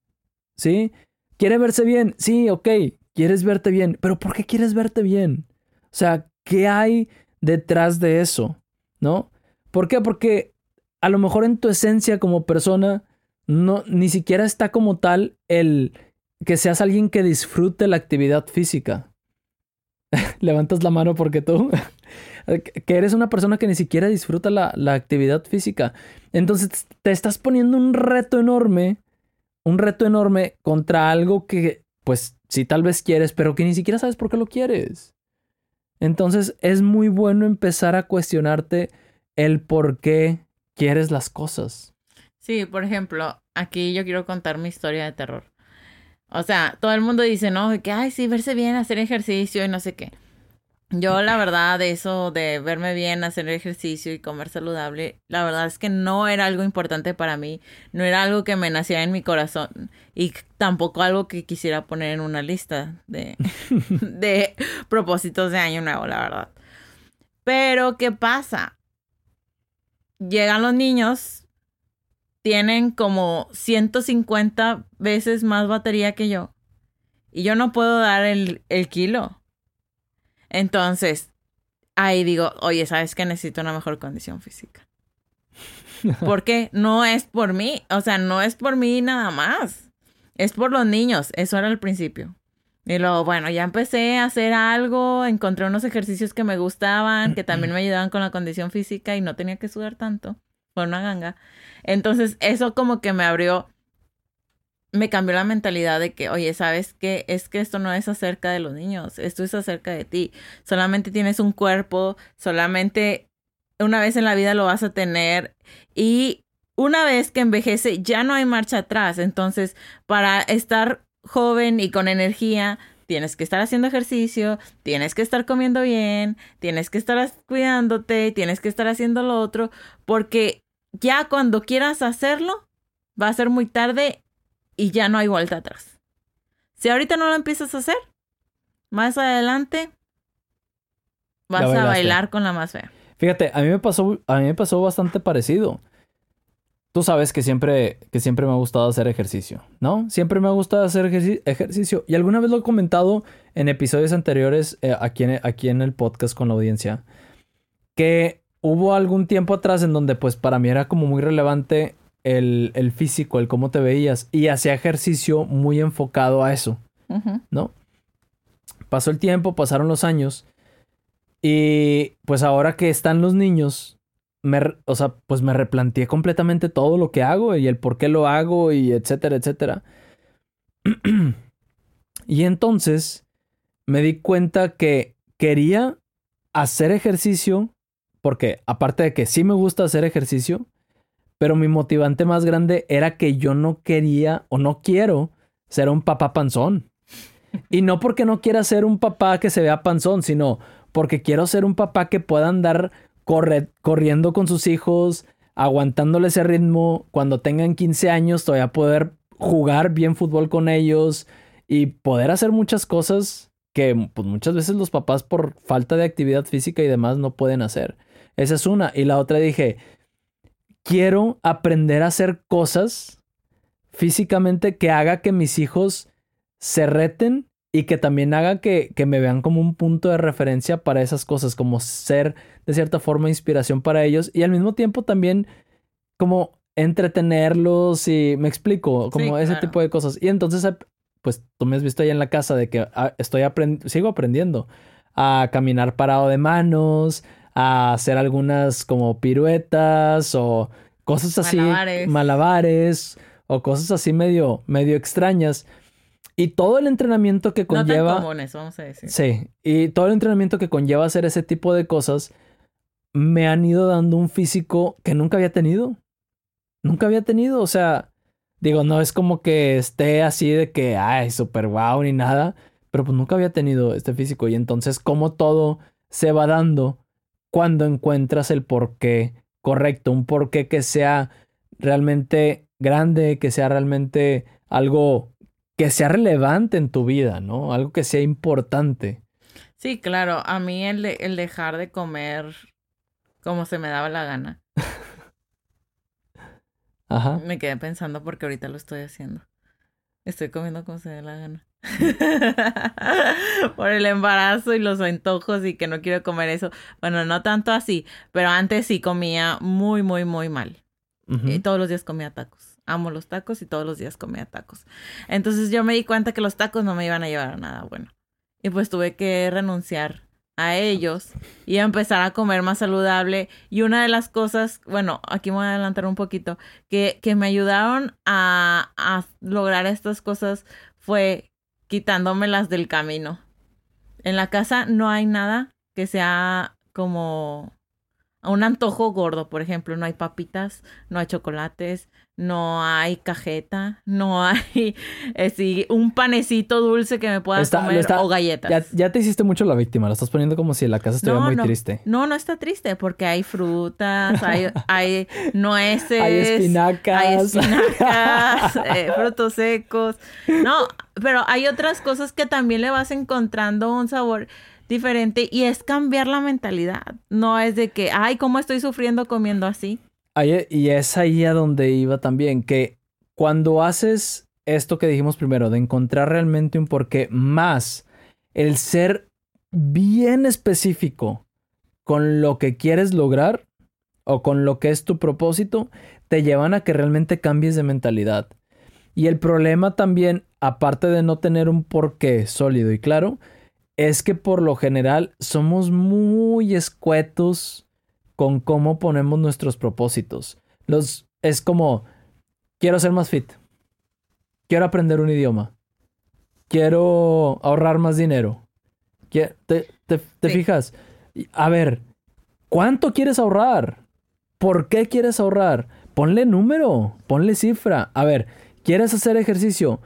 ¿Sí? ¿Quiere verse bien? Sí, ok, quieres verte bien, pero ¿por qué quieres verte bien? O sea, ¿qué hay detrás de eso? ¿No? ¿Por qué? Porque a lo mejor en tu esencia como persona no ni siquiera está como tal el que seas alguien que disfrute la actividad física. Levantas la mano porque tú que eres una persona que ni siquiera disfruta la, la actividad física. Entonces te estás poniendo un reto enorme un reto enorme contra algo que, pues, sí tal vez quieres, pero que ni siquiera sabes por qué lo quieres. Entonces es muy bueno empezar a cuestionarte el por qué quieres las cosas. Sí, por ejemplo, aquí yo quiero contar mi historia de terror. O sea, todo el mundo dice, ¿no? Que, ay, sí, verse bien, hacer ejercicio y no sé qué. Yo, la verdad, de eso de verme bien, hacer ejercicio y comer saludable, la verdad es que no era algo importante para mí, no era algo que me nacía en mi corazón y tampoco algo que quisiera poner en una lista de, de propósitos de año nuevo, la verdad. Pero, ¿qué pasa? Llegan los niños, tienen como 150 veces más batería que yo y yo no puedo dar el, el kilo. Entonces, ahí digo, oye, ¿sabes que necesito una mejor condición física? Porque no es por mí, o sea, no es por mí nada más. Es por los niños, eso era al principio. Y luego, bueno, ya empecé a hacer algo, encontré unos ejercicios que me gustaban, que también me ayudaban con la condición física y no tenía que sudar tanto. Fue una ganga. Entonces, eso como que me abrió, me cambió la mentalidad de que, oye, ¿sabes qué? Es que esto no es acerca de los niños, esto es acerca de ti. Solamente tienes un cuerpo, solamente una vez en la vida lo vas a tener y una vez que envejece ya no hay marcha atrás. Entonces, para estar joven y con energía, tienes que estar haciendo ejercicio, tienes que estar comiendo bien, tienes que estar cuidándote, tienes que estar haciendo lo otro, porque ya cuando quieras hacerlo, va a ser muy tarde y ya no hay vuelta atrás. Si ahorita no lo empiezas a hacer, más adelante vas a bailar con la más fea. Fíjate, a mí me pasó, a mí me pasó bastante parecido. Tú sabes que siempre, que siempre me ha gustado hacer ejercicio, ¿no? Siempre me ha gustado hacer ejerci- ejercicio. Y alguna vez lo he comentado en episodios anteriores eh, aquí, en, aquí en el podcast con la audiencia. Que hubo algún tiempo atrás en donde pues para mí era como muy relevante el, el físico, el cómo te veías. Y hacía ejercicio muy enfocado a eso. ¿no? Pasó el tiempo, pasaron los años y pues ahora que están los niños, me, o sea, pues me replanteé completamente todo lo que hago y el por qué lo hago y etcétera, etcétera. y entonces me di cuenta que quería hacer ejercicio porque aparte de que sí me gusta hacer ejercicio, pero mi motivante más grande era que yo no quería o no quiero ser un papá panzón. Y no porque no quiera ser un papá que se vea panzón, sino porque quiero ser un papá que pueda andar corriendo con sus hijos, aguantándole ese ritmo, cuando tengan 15 años todavía poder jugar bien fútbol con ellos y poder hacer muchas cosas que pues, muchas veces los papás por falta de actividad física y demás no pueden hacer. Esa es una. Y la otra dije, quiero aprender a hacer cosas físicamente que haga que mis hijos se reten y que también haga que, que, me vean como un punto de referencia para esas cosas, como ser de cierta forma inspiración para ellos y al mismo tiempo también como entretenerlos y me explico, como ese tipo de cosas. Y entonces, pues tú me has visto ahí en la casa de que ah, estoy aprendiendo, sigo aprendiendo a caminar parado de manos, a hacer algunas como piruetas o cosas así, malabares, malabares o cosas así medio, medio extrañas. Y todo el entrenamiento que conlleva. No comunes, vamos a decir. Sí. Y todo el entrenamiento que conlleva hacer ese tipo de cosas me han ido dando un físico que nunca había tenido. Nunca había tenido. O sea, digo, no es como que esté así de que, ay, súper guau ni nada. Pero pues nunca había tenido este físico. Y entonces, como todo se va dando cuando encuentras el porqué correcto. Un porqué que sea realmente grande, que sea realmente algo que sea relevante en tu vida, ¿no? Algo que sea importante. Sí, claro. A mí el, el dejar de comer como se me daba la gana. Ajá. Me quedé pensando porque ahorita lo estoy haciendo. Estoy comiendo como se me da la gana. Por el embarazo y los antojos y que no quiero comer eso. Bueno, no tanto así, pero antes sí comía muy, muy, muy mal. Y todos los días comía tacos amo los tacos y todos los días comía tacos. Entonces yo me di cuenta que los tacos no me iban a llevar a nada bueno. Y pues tuve que renunciar a ellos y empezar a comer más saludable. Y una de las cosas, bueno, aquí me voy a adelantar un poquito, que, que me ayudaron a, a lograr estas cosas fue quitándomelas del camino. En la casa no hay nada que sea como un antojo gordo, por ejemplo, no hay papitas, no hay chocolates, no hay cajeta, no hay eh, un panecito dulce que me pueda comer o galletas. Ya, te hiciste mucho la víctima, lo estás poniendo como si la casa estuviera muy triste. No, no está triste porque hay frutas, hay, hay nueces, hay espinacas, hay espinacas eh, frutos secos. No, pero hay otras cosas que también le vas encontrando un sabor diferente y es cambiar la mentalidad. No es de que, ay, ¿cómo estoy sufriendo comiendo así? Y es ahí a donde iba también, que cuando haces esto que dijimos primero, de encontrar realmente un porqué, más el ser bien específico con lo que quieres lograr o con lo que es tu propósito, te llevan a que realmente cambies de mentalidad. Y el problema también, aparte de no tener un porqué sólido y claro, es que por lo general somos muy escuetos con cómo ponemos nuestros propósitos. Los, es como, quiero ser más fit, quiero aprender un idioma, quiero ahorrar más dinero. ¿Te, te, fijas? A ver, ¿cuánto quieres ahorrar? ¿Por qué quieres ahorrar? Ponle número, ponle cifra. A ver, ¿quieres hacer ejercicio?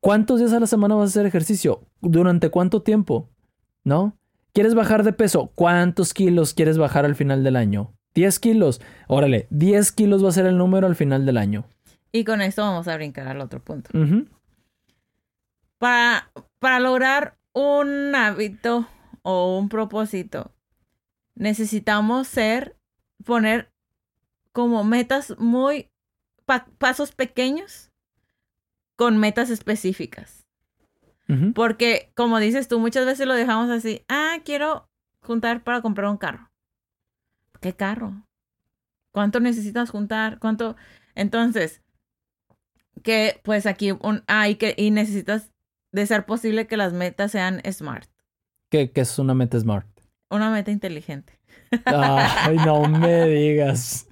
¿Cuántos días a la semana vas a hacer ejercicio? ¿Durante cuánto tiempo? ¿No? ¿Quieres bajar de peso? ¿Cuántos kilos quieres bajar al final del año? 10 kilos. Órale, 10 kilos va a ser el número al final del año. Y con esto vamos a brincar al otro punto. para, para lograr un hábito o un propósito, necesitamos ser, poner como metas muy, pasos pequeños con metas específicas. Porque, como dices tú, muchas veces lo dejamos así. Ah, quiero juntar para comprar un carro. ¿Qué carro? ¿Cuánto necesitas juntar? ¿Cuánto? Entonces, que pues aquí un, ah, y que y necesitas de ser posible que las metas sean smart. ¿Qué, qué es una meta smart? Una meta inteligente. Ay, no me digas.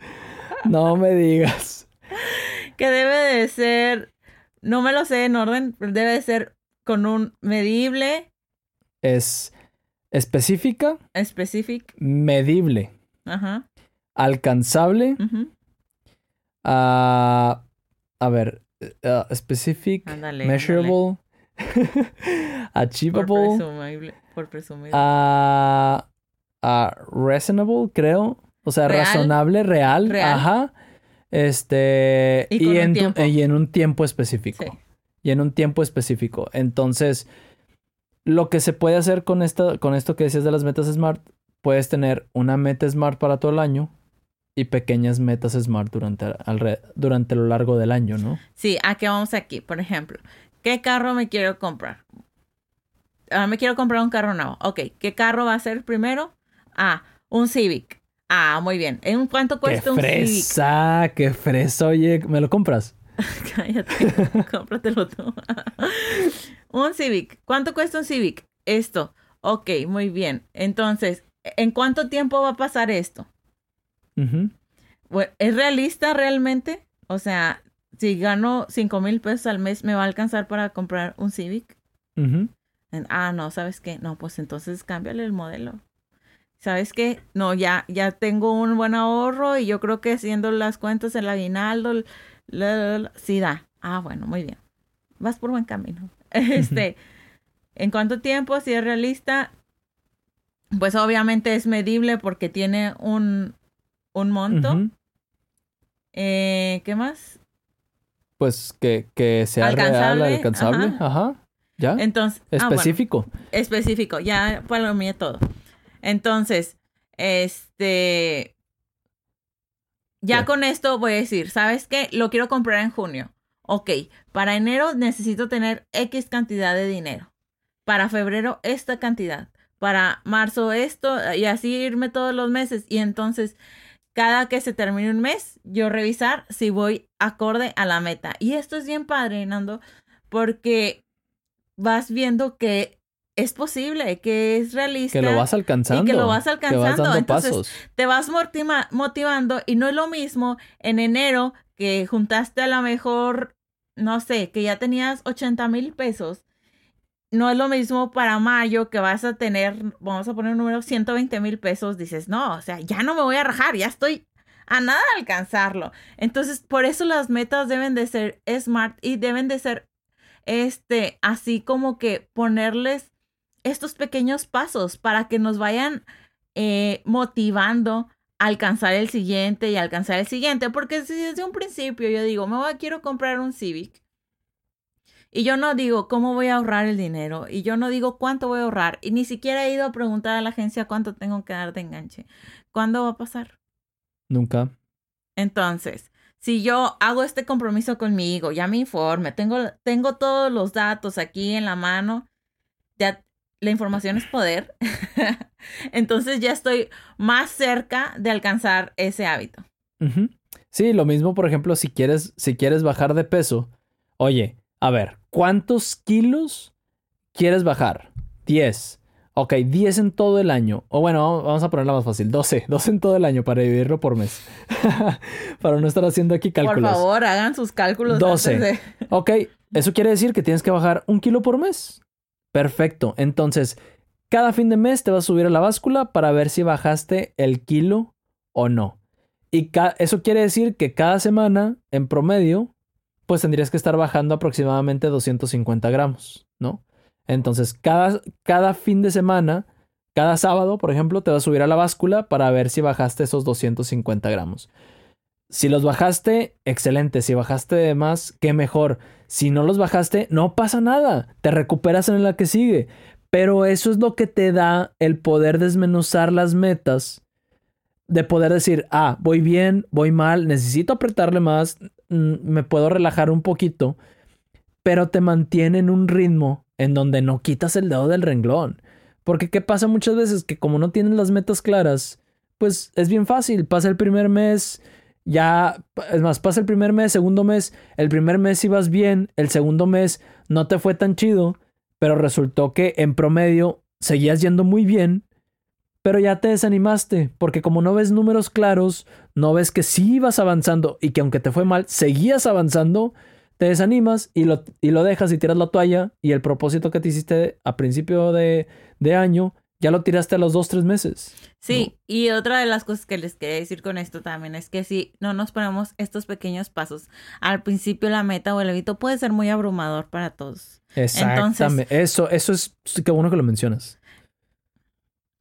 No me digas. Que debe de ser, no me lo sé en orden, debe de ser con un medible. Es específica. Específica. Medible. Ajá. Alcanzable. Ah, a ver. Uh, specific. measurable. achievable. Por presumir. Uh, reasonable, creo. O sea, Real. razonable, real, Real. Ajá. Este. Y en y en un tiempo específico. Sí. Y en un tiempo específico. Entonces, lo que se puede hacer con, esta, con esto que decías de las metas SMART, puedes tener una meta SMART para todo el año y pequeñas metas SMART durante, alre- durante lo largo del año, ¿no? Sí, ¿a qué vamos aquí? Por ejemplo, ¿qué carro me quiero comprar? Ah, me quiero comprar un carro nuevo. Ok, ¿qué carro va a ser primero? Ah, un Civic. Ah, muy bien. ¿En cuánto ¡Qué cuesta un Civic? fresa! ¡Qué fresa! Oye, ¿me lo compras? Cállate, cómpratelo tú. un Civic. ¿Cuánto cuesta un Civic? Esto. Ok, muy bien. Entonces, ¿en cuánto tiempo va a pasar esto? Bueno, ¿Es realista realmente? O sea, si gano 5 mil pesos al mes, ¿me va a alcanzar para comprar un Civic? Ah, no, ¿sabes qué? No, pues entonces cámbiale el modelo. ¿Sabes qué? No, ya, ya tengo un buen ahorro y yo creo que haciendo las cuentas, el aguinaldo, la, la, la, sí da. Ah, bueno, muy bien. Vas por buen camino. Este, ¿en cuánto tiempo? Si es realista, pues obviamente es medible porque tiene un, un monto. Eh, ¿Qué más? Pues que, que sea Alcanzable, real, alcanzable. ajá. Ajá. ¿Ya? Entonces, ah, bueno. Específico. específico, ya palomé todo. Entonces, este, ya con esto voy a decir, ¿sabes qué? Lo quiero comprar en junio. Ok, para enero necesito tener X cantidad de dinero. Para febrero esta cantidad. Para marzo esto y así irme todos los meses. Y entonces, cada que se termine un mes, yo revisar si voy acorde a la meta. Y esto es bien padre, Nando, porque vas viendo que es posible, que es realista. Que lo vas alcanzando. y que lo vas alcanzando. vas dando Entonces, pasos. te vas motiva- motivando y no es lo mismo en enero que juntaste a lo mejor, no sé, que ya tenías 80 mil pesos. No es lo mismo para mayo que vas a tener, vamos a poner un número, 120 mil pesos. Dices, no, o sea, ya no me voy a rajar, ya estoy a nada de alcanzarlo. Entonces, por eso las metas deben de ser smart y deben de ser, este, así como que ponerles estos pequeños pasos para que nos vayan eh, motivando a alcanzar el siguiente y alcanzar el siguiente. Porque si desde un principio yo digo, me voy, quiero comprar un Civic. Y yo no digo cómo voy a ahorrar el dinero. Y yo no digo cuánto voy a ahorrar. Y ni siquiera he ido a preguntar a la agencia cuánto tengo que dar de enganche. ¿Cuándo va a pasar? Nunca. Entonces, si yo hago este compromiso conmigo, ya me informe, tengo, tengo todos los datos aquí en la mano, ya la información es poder, entonces ya estoy más cerca de alcanzar ese hábito. Sí, lo mismo, por ejemplo, si quieres, si quieres bajar de peso. Oye, a ver, ¿cuántos kilos quieres bajar? 10. Ok, 10 en todo el año. O bueno, vamos- vamos a ponerla más fácil. 12. 12 en todo el año para dividirlo por mes. para no estar haciendo aquí cálculos. Por favor, hagan sus cálculos. 12. antes de- Ok, eso quiere decir que tienes que bajar un kilo por mes. Perfecto. Entonces, cada fin de mes te vas a subir a la báscula para ver si bajaste el kilo o no. Y eso quiere decir que cada semana, en promedio, pues tendrías que estar bajando aproximadamente 250 gramos, ¿no? Entonces, cada, cada fin de semana, cada sábado, por ejemplo, te vas a subir a la báscula para ver si bajaste esos 250 gramos. Si los bajaste, excelente. Si bajaste de más, qué mejor. Si no los bajaste, no pasa nada. Te recuperas en la que sigue. Pero eso es lo que te da el poder desmenuzar las metas. De poder decir, ah, voy bien, voy mal, necesito apretarle más, mm, me puedo relajar un poquito. Pero te mantiene en un ritmo en donde no quitas el dedo del renglón. Porque ¿qué pasa muchas veces? Que como no tienes las metas claras, pues es bien fácil. Pasa el primer mes, ya, es más, pasa el primer mes, segundo mes, el primer mes ibas bien, el segundo mes no te fue tan chido, pero resultó que en promedio seguías yendo muy bien, pero ya te desanimaste, porque como no ves números claros, no ves que sí ibas avanzando y que aunque te fue mal, seguías avanzando, te desanimas y lo, y lo dejas y tiras la toalla y el propósito que te hiciste a principio de, de año, ya lo tiraste a los dos, tres meses. Sí, y otra de las cosas que les quería decir con esto también es que si no nos ponemos estos pequeños pasos, al principio la meta o el hábito puede ser muy abrumador para todos. Exactamente. eso, eso es qué bueno que lo mencionas.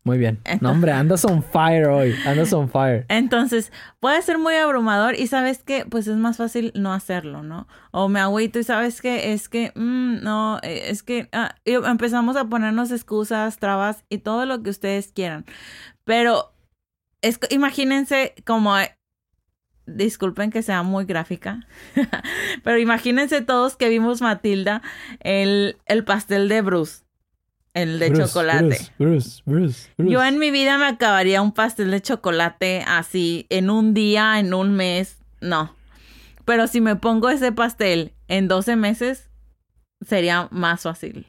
Muy bien. No, hombre, andas on fire hoy. Andas on fire. Entonces, puede ser muy abrumador y sabes que, pues es más fácil no hacerlo, ¿no? O me agüito y sabes que es que, mm, no, eh, es que ah, empezamos a ponernos excusas, trabas y todo lo que ustedes quieran. Pero es, imagínense como disculpen que sea muy gráfica, pero imagínense todos que vimos Matilda el, el pastel de Bruce, el de chocolate. Bruce, Bruce, Yo en mi vida me acabaría un pastel de chocolate así en un día, en un mes, no. Pero si me pongo ese pastel en 12 meses, sería más fácil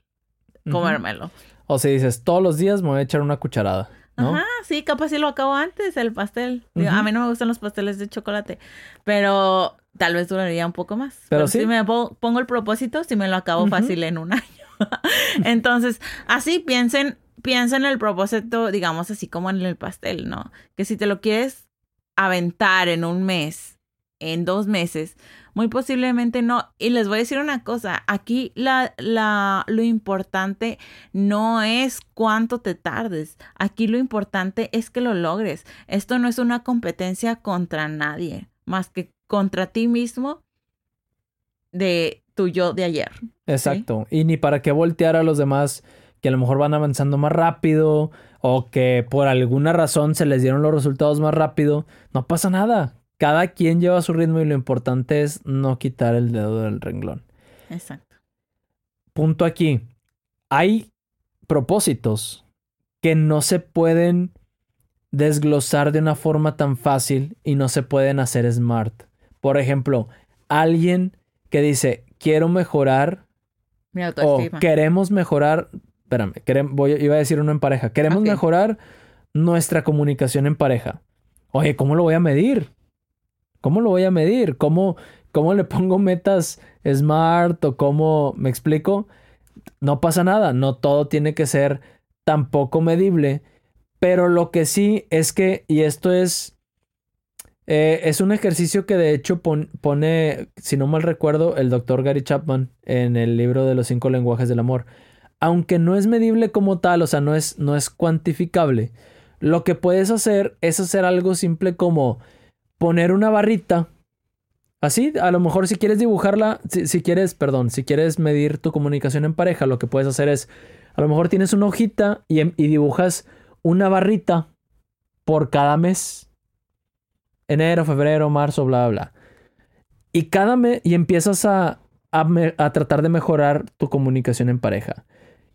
comérmelo. O si dices, todos los días me voy a echar una cucharada. Ajá, sí, capaz si lo acabo antes, el pastel. A mí no me gustan los pasteles de chocolate, pero tal vez duraría un poco más. Pero, si me pongo el propósito, si me lo acabo fácil en un año. Entonces, así piensen, piensen en el propósito, digamos así como en el pastel, ¿no? Que si te lo quieres aventar en un mes, en dos meses, muy posiblemente no. Y les voy a decir una cosa, aquí la, la, lo importante no es cuánto te tardes, aquí lo importante es que lo logres. Esto no es una competencia contra nadie, más que contra ti mismo de tu yo de ayer. Exacto. Y ni para qué voltear a los demás que a lo mejor van avanzando más rápido o que por alguna razón se les dieron los resultados más rápido. No pasa nada cada quien lleva su ritmo y lo importante es no quitar el dedo del renglón. Exacto. Punto aquí. Hay propósitos que no se pueden desglosar de una forma tan fácil y no se pueden hacer smart. Por ejemplo, alguien que dice, quiero mejorar Mi o queremos mejorar, espérame, voy, iba a decir uno en pareja, queremos mejorar nuestra comunicación en pareja. Oye, ¿cómo lo voy a medir? ¿Cómo lo voy a medir? ¿Cómo, cómo le pongo metas smart o cómo me explico? No pasa nada, no todo tiene que ser tampoco medible, pero lo que sí es que, y esto es, eh, es un ejercicio que de hecho pone, si no mal recuerdo, el doctor Gary Chapman en el libro de los cinco lenguajes del amor. Aunque no es medible como tal, o sea, no es, no es cuantificable, lo que puedes hacer es hacer algo simple como poner una barrita. Así, a lo mejor si quieres dibujarla, si, quieres, perdón, si quieres medir tu comunicación en pareja, lo que puedes hacer es, a lo mejor tienes una hojita y, y dibujas una barrita por cada mes. Enero, febrero, marzo, bla, bla. Y cada mes, y empiezas a, a, tratar de mejorar tu comunicación en pareja.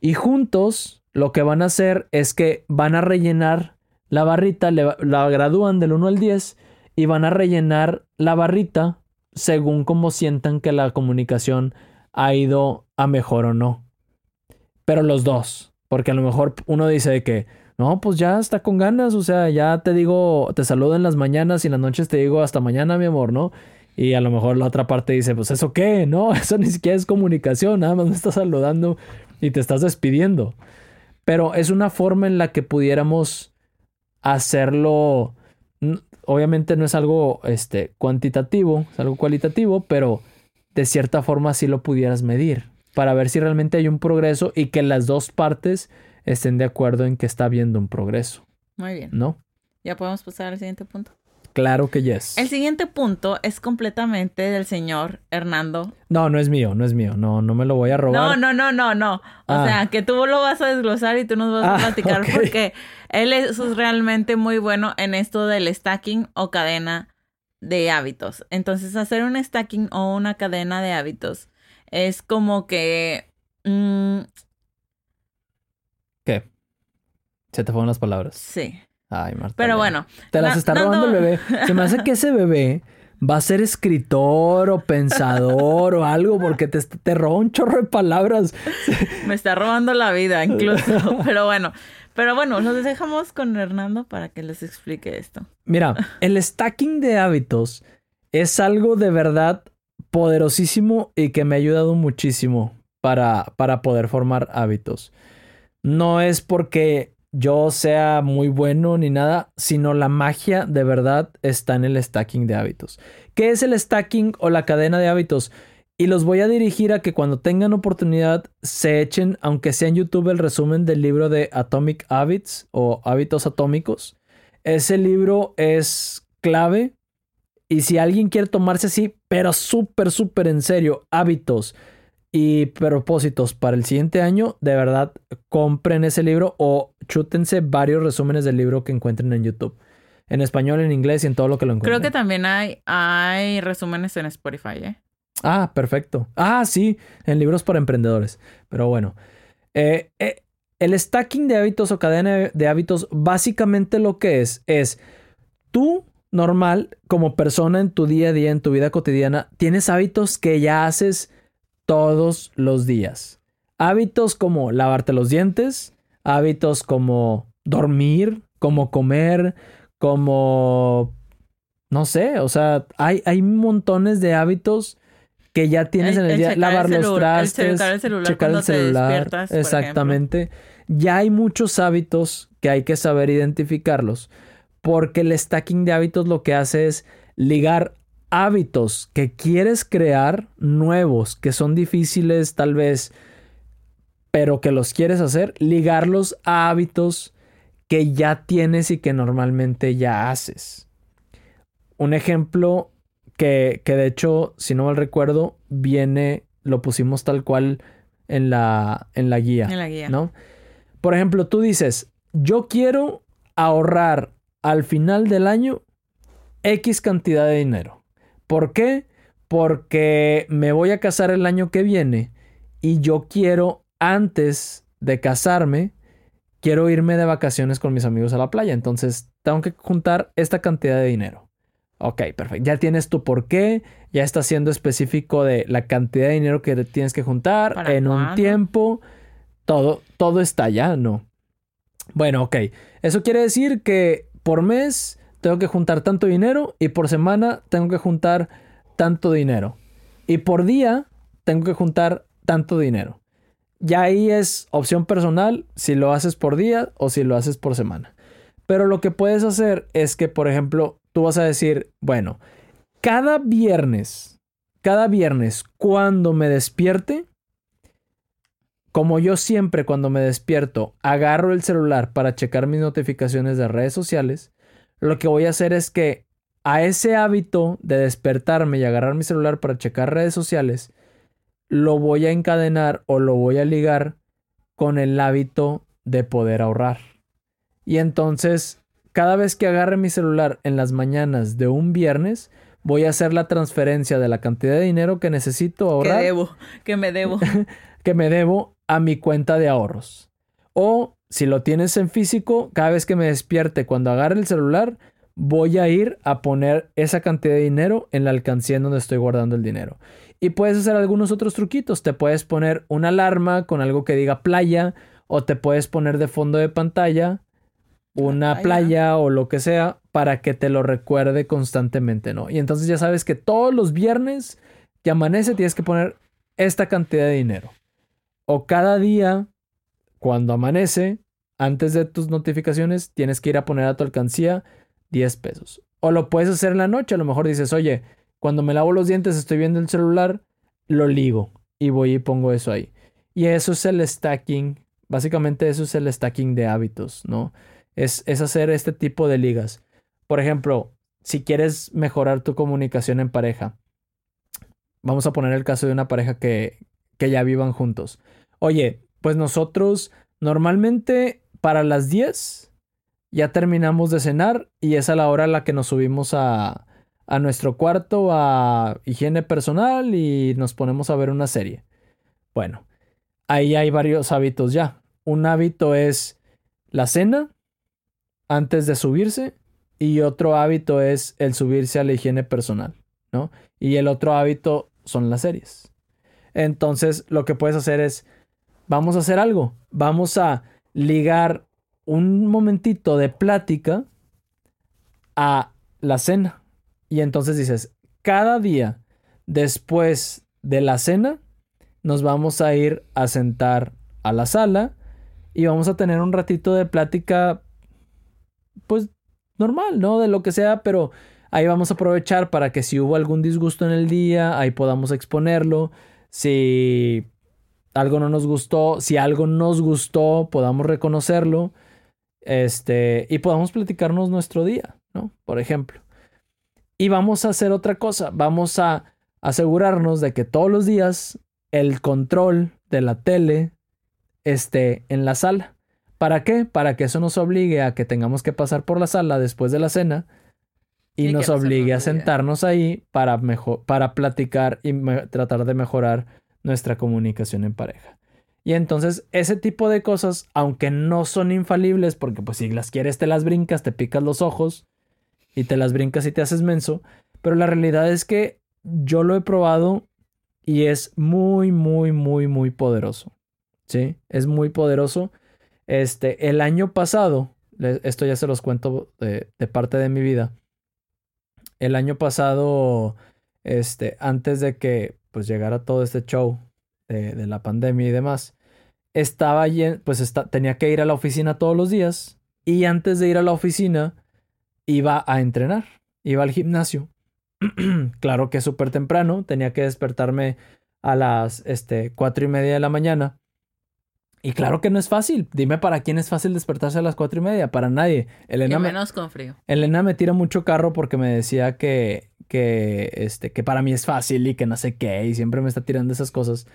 Y juntos, lo que van a hacer es que van a rellenar la barrita, la gradúan del 1 al 10 y van a rellenar la barrita según como sientan que la comunicación ha ido a mejor o no. Pero los dos, porque a lo mejor uno dice que, no, pues ya está con ganas, o sea, ya te digo, te saludo en las mañanas y en las noches te digo hasta mañana, mi amor, ¿no? Y a lo mejor la otra parte dice, pues eso qué, no, eso ni siquiera es comunicación, nada más me estás saludando y te estás despidiendo. Pero es una forma en la que pudiéramos hacerlo obviamente no es algo este, cuantitativo, es algo cualitativo, pero de cierta forma sí lo pudieras medir para ver si realmente hay un progreso y que las dos partes estén de acuerdo en que está habiendo un progreso. Muy bien. ¿No? Ya podemos pasar al siguiente punto. Claro que yes. El siguiente punto es completamente del señor Hernando. No, no es mío, no es mío. No, no me lo voy a robar. No, no, no, no, no. O ah. sea, que tú lo vas a desglosar y tú nos vas a ah, platicar porque él es realmente muy bueno en esto del stacking o cadena de hábitos. Entonces, hacer un stacking o una cadena de hábitos es como que... Mm, ¿Qué? Se te fueron las palabras. Sí. Ay, Marta. Pero bueno. Te las está robando el bebé. Se me hace que ese bebé va a ser escritor o pensador o algo porque te, te roba un chorro de palabras. Me está robando la vida incluso. Pero bueno. Pero bueno, nos dejamos con Hernando para que les explique esto. Mira, el stacking de hábitos es algo de verdad poderosísimo y que me ha ayudado muchísimo para, para poder formar hábitos. No es porque yo sea muy bueno ni nada, sino la magia de verdad está en el stacking de hábitos. ¿Qué es el stacking o la cadena de hábitos? Y los voy a dirigir a que cuando tengan oportunidad se echen, aunque sea en YouTube, el resumen del libro de Atomic Habits o Hábitos Atómicos. Ese libro es clave. Y si alguien quiere tomarse así, pero súper, súper en serio, hábitos y propósitos para el siguiente año, de verdad, compren ese libro o chútense varios resúmenes del libro que encuentren en YouTube. En español, en inglés y en todo lo que lo encuentren. Creo que también hay, hay resúmenes en Spotify, ¿eh? Ah, perfecto. Ah, sí, en libros para emprendedores. Pero bueno, eh, eh, el stacking de hábitos o cadena de hábitos, básicamente lo que es, es tú normal, como persona en tu día a día, en tu vida cotidiana, tienes hábitos que ya haces todos los días. Hábitos como lavarte los dientes, hábitos como dormir, como comer, como... No sé, o sea, hay, hay montones de hábitos que ya tienes en el, día, lavar los trastes, checar el celular, checar celular exactamente. Ya hay muchos hábitos que hay que saber identificarlos, porque el stacking de hábitos lo que hace es ligar hábitos que quieres crear nuevos, que son difíciles tal vez, pero que los quieres hacer, ligarlos a hábitos que ya tienes y que normalmente ya haces. Un ejemplo que, de hecho, si no mal recuerdo, viene, lo pusimos tal cual en la, en la guía. En la guía. ¿No? Por ejemplo, tú dices, yo quiero ahorrar al final del año X cantidad de dinero. ¿Por qué? Porque me voy a casar el año que viene y yo quiero, antes de casarme, quiero irme de vacaciones con mis amigos a la playa. Entonces, tengo que juntar esta cantidad de dinero. Ok, perfecto. Ya tienes tu por qué, ya está siendo específico de la cantidad de dinero que tienes que juntar en un tiempo. Todo, todo está ya, ¿no? Bueno, ok. Eso quiere decir que por mes tengo que juntar tanto dinero y por semana tengo que juntar tanto dinero. Y por día tengo que juntar tanto dinero. Ya ahí es opción personal si lo haces por día o si lo haces por semana. Pero lo que puedes hacer es que, por ejemplo, tú vas a decir, bueno, cada viernes, cada viernes cuando me despierte, como yo siempre cuando me despierto agarro el celular para checar mis notificaciones de redes sociales, lo que voy a hacer es que a ese hábito de despertarme y agarrar mi celular para checar redes sociales, lo voy a encadenar o lo voy a ligar con el hábito de poder ahorrar. Y entonces cada vez que agarre mi celular en las mañanas de un viernes, voy a hacer la transferencia de la cantidad de dinero que necesito ahorrar. Que debo, que me debo. que me debo a mi cuenta de ahorros. O si lo tienes en físico, cada vez que me despierte cuando agarre el celular, voy a ir a poner esa cantidad de dinero en la alcancía en donde estoy guardando el dinero. Y puedes hacer algunos otros truquitos. Te puedes poner una alarma con algo que diga playa o te puedes poner de fondo de pantalla una playa o lo que sea para que te lo recuerde constantemente, ¿no? Y entonces ya sabes que todos los viernes que amanece tienes que poner esta cantidad de dinero. O cada día, cuando amanece, antes de tus notificaciones, tienes que ir a poner a tu alcancía 10 pesos. O lo puedes hacer en la noche, a lo mejor dices, oye, cuando me lavo los dientes estoy viendo el celular, lo ligo y voy y pongo eso ahí. Y eso es el stacking, básicamente eso es el stacking de hábitos, ¿no? es, hacer este tipo de ligas. Por ejemplo, si quieres mejorar tu comunicación en pareja, vamos a poner el caso de una pareja que, que ya vivan juntos. Oye, pues nosotros normalmente para las 10 ya terminamos de cenar y es a la hora a la que nos subimos a, a nuestro cuarto a higiene personal y nos ponemos a ver una serie. Bueno, ahí hay varios hábitos ya. Un hábito es la cena, antes de subirse y otro hábito es el subirse a la higiene personal, ¿no? Y el otro hábito son las series. Entonces, lo que puedes hacer es, vamos a hacer algo, vamos a ligar un momentito de plática a la cena. Y entonces dices, cada día después de la cena, nos vamos a ir a sentar a la sala y vamos a tener un ratito de plática pues normal, ¿no? De lo que sea, pero ahí vamos a aprovechar para que si hubo algún disgusto en el día, ahí podamos exponerlo. Si algo no nos gustó, si algo nos gustó, podamos reconocerlo. Este, y podamos platicarnos nuestro día, ¿no? Por ejemplo. Y vamos a hacer otra cosa, vamos a asegurarnos de que todos los días el control de la tele esté en la sala. ¿Para qué? Para que eso nos obligue a que tengamos que pasar por la sala después de la cena y, nos obligue a sentarnos ahí para, mejor, para platicar y tratar de mejorar nuestra comunicación en pareja. Y entonces ese tipo de cosas, aunque no son infalibles, porque pues si las quieres te las brincas, te picas los ojos y te las brincas y te haces menso, pero la realidad es que yo lo he probado y es muy, muy, muy, muy poderoso. ¿Sí? Es muy poderoso. Este, el año pasado, esto ya se los cuento de, de parte de mi vida el año pasado, este, antes de que pues llegara todo este show de, la pandemia y demás, estaba pues tenía que ir a la oficina todos los días y antes de ir a la oficina iba a entrenar, iba al gimnasio. claro que súper temprano, tenía que despertarme a las este, cuatro y media de la mañana y claro que no es fácil. Dime para quién es fácil despertarse a las cuatro y media. Para nadie. Elena menos con frío. Elena me tira mucho carro porque me decía que, que, este, que para mí es fácil y que no sé qué. Y siempre me está tirando esas cosas.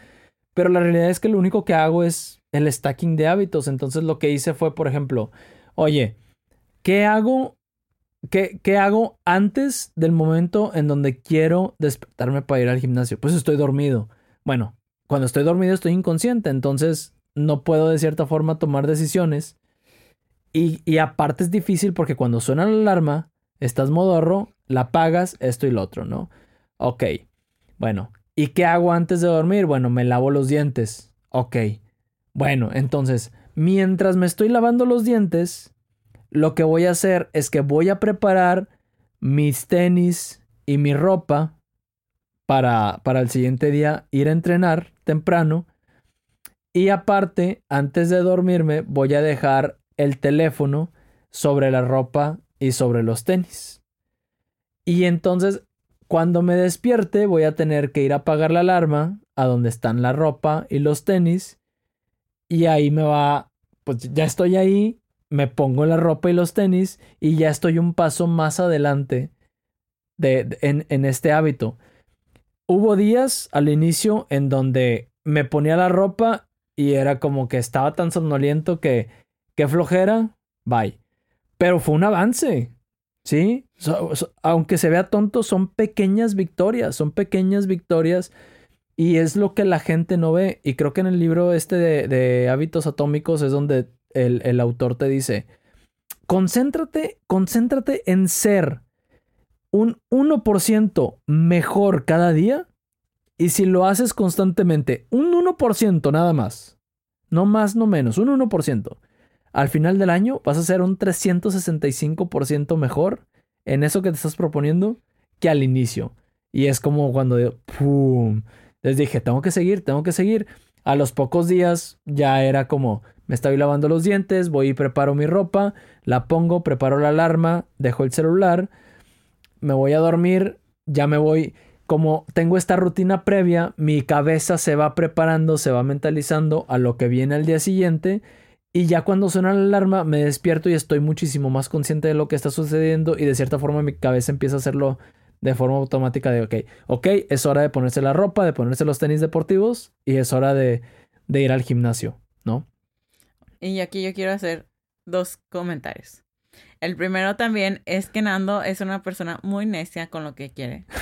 Pero la realidad es que lo único que hago es el stacking de hábitos. Entonces lo que hice fue, por ejemplo, oye, ¿qué hago? ¿Qué, ¿Qué hago antes del momento en donde quiero despertarme para ir al gimnasio? Pues estoy dormido. Bueno, cuando estoy dormido estoy inconsciente. Entonces no puedo de cierta forma tomar decisiones. Y, y aparte es difícil porque cuando suena la alarma, estás modorro, la apagas, esto y lo otro, ¿no? Ok, bueno, ¿y qué hago antes de dormir? Bueno, me lavo los dientes. Ok, bueno, entonces, mientras me estoy lavando los dientes, lo que voy a hacer es que voy a preparar mis tenis y mi ropa para, para el siguiente día ir a entrenar temprano y aparte, antes de dormirme, voy a dejar el teléfono sobre la ropa y sobre los tenis. Y entonces, cuando me despierte, voy a tener que ir a apagar la alarma a donde están la ropa y los tenis. Y ahí me va, pues ya estoy ahí, me pongo la ropa y los tenis y ya estoy un paso más adelante de, en, en este hábito. Hubo días al inicio en donde me ponía la ropa y era como que estaba tan somnoliento que, qué flojera, bye. Pero fue un avance, ¿sí? aunque se vea tonto, son pequeñas victorias, son pequeñas victorias y es lo que la gente no ve. Y creo que en el libro este de, hábitos atómicos es donde el, el autor te dice, concéntrate, concéntrate en ser un 1% mejor cada día y si lo haces constantemente, un 1% nada más, no más, no menos, un 1%, al final del año vas a ser un 365% mejor en eso que te estás proponiendo que al inicio. Y es como cuando les dije, tengo que seguir, tengo que seguir. A los pocos días ya era como, me estoy lavando los dientes, voy y preparo mi ropa, la pongo, preparo la alarma, dejo el celular, me voy a dormir, ya me voy como tengo esta rutina previa, mi cabeza se va preparando, se va mentalizando a lo que viene al día siguiente. Y ya cuando suena la alarma, me despierto y estoy muchísimo más consciente de lo que está sucediendo. Y de cierta forma, mi cabeza empieza a hacerlo de forma automática: de ok, ok, es hora de ponerse la ropa, de ponerse los tenis deportivos y es hora de, de ir al gimnasio, ¿no? Y aquí yo quiero hacer dos comentarios. El primero también es que Nando es una persona muy necia con lo que quiere.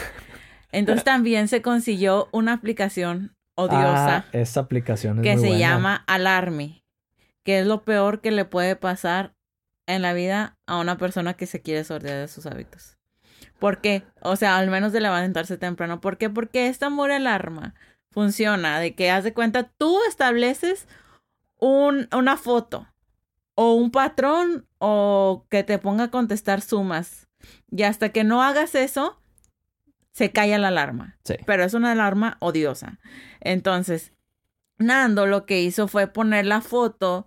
Entonces también se consiguió una aplicación odiosa. Ah, esa aplicación es Que se llama Alarme, que es lo peor que le puede pasar en la vida a una persona que se quiere sortear de sus hábitos. ¿Por qué? O sea, al menos de levantarse temprano. ¿Por qué? Porque esta amor alarma funciona de que haz de cuenta, tú estableces un, una foto o un patrón o que te ponga a contestar sumas. Y hasta que no hagas eso, se calla la alarma. Sí. Pero es una alarma odiosa. Entonces, Nando lo que hizo fue poner la foto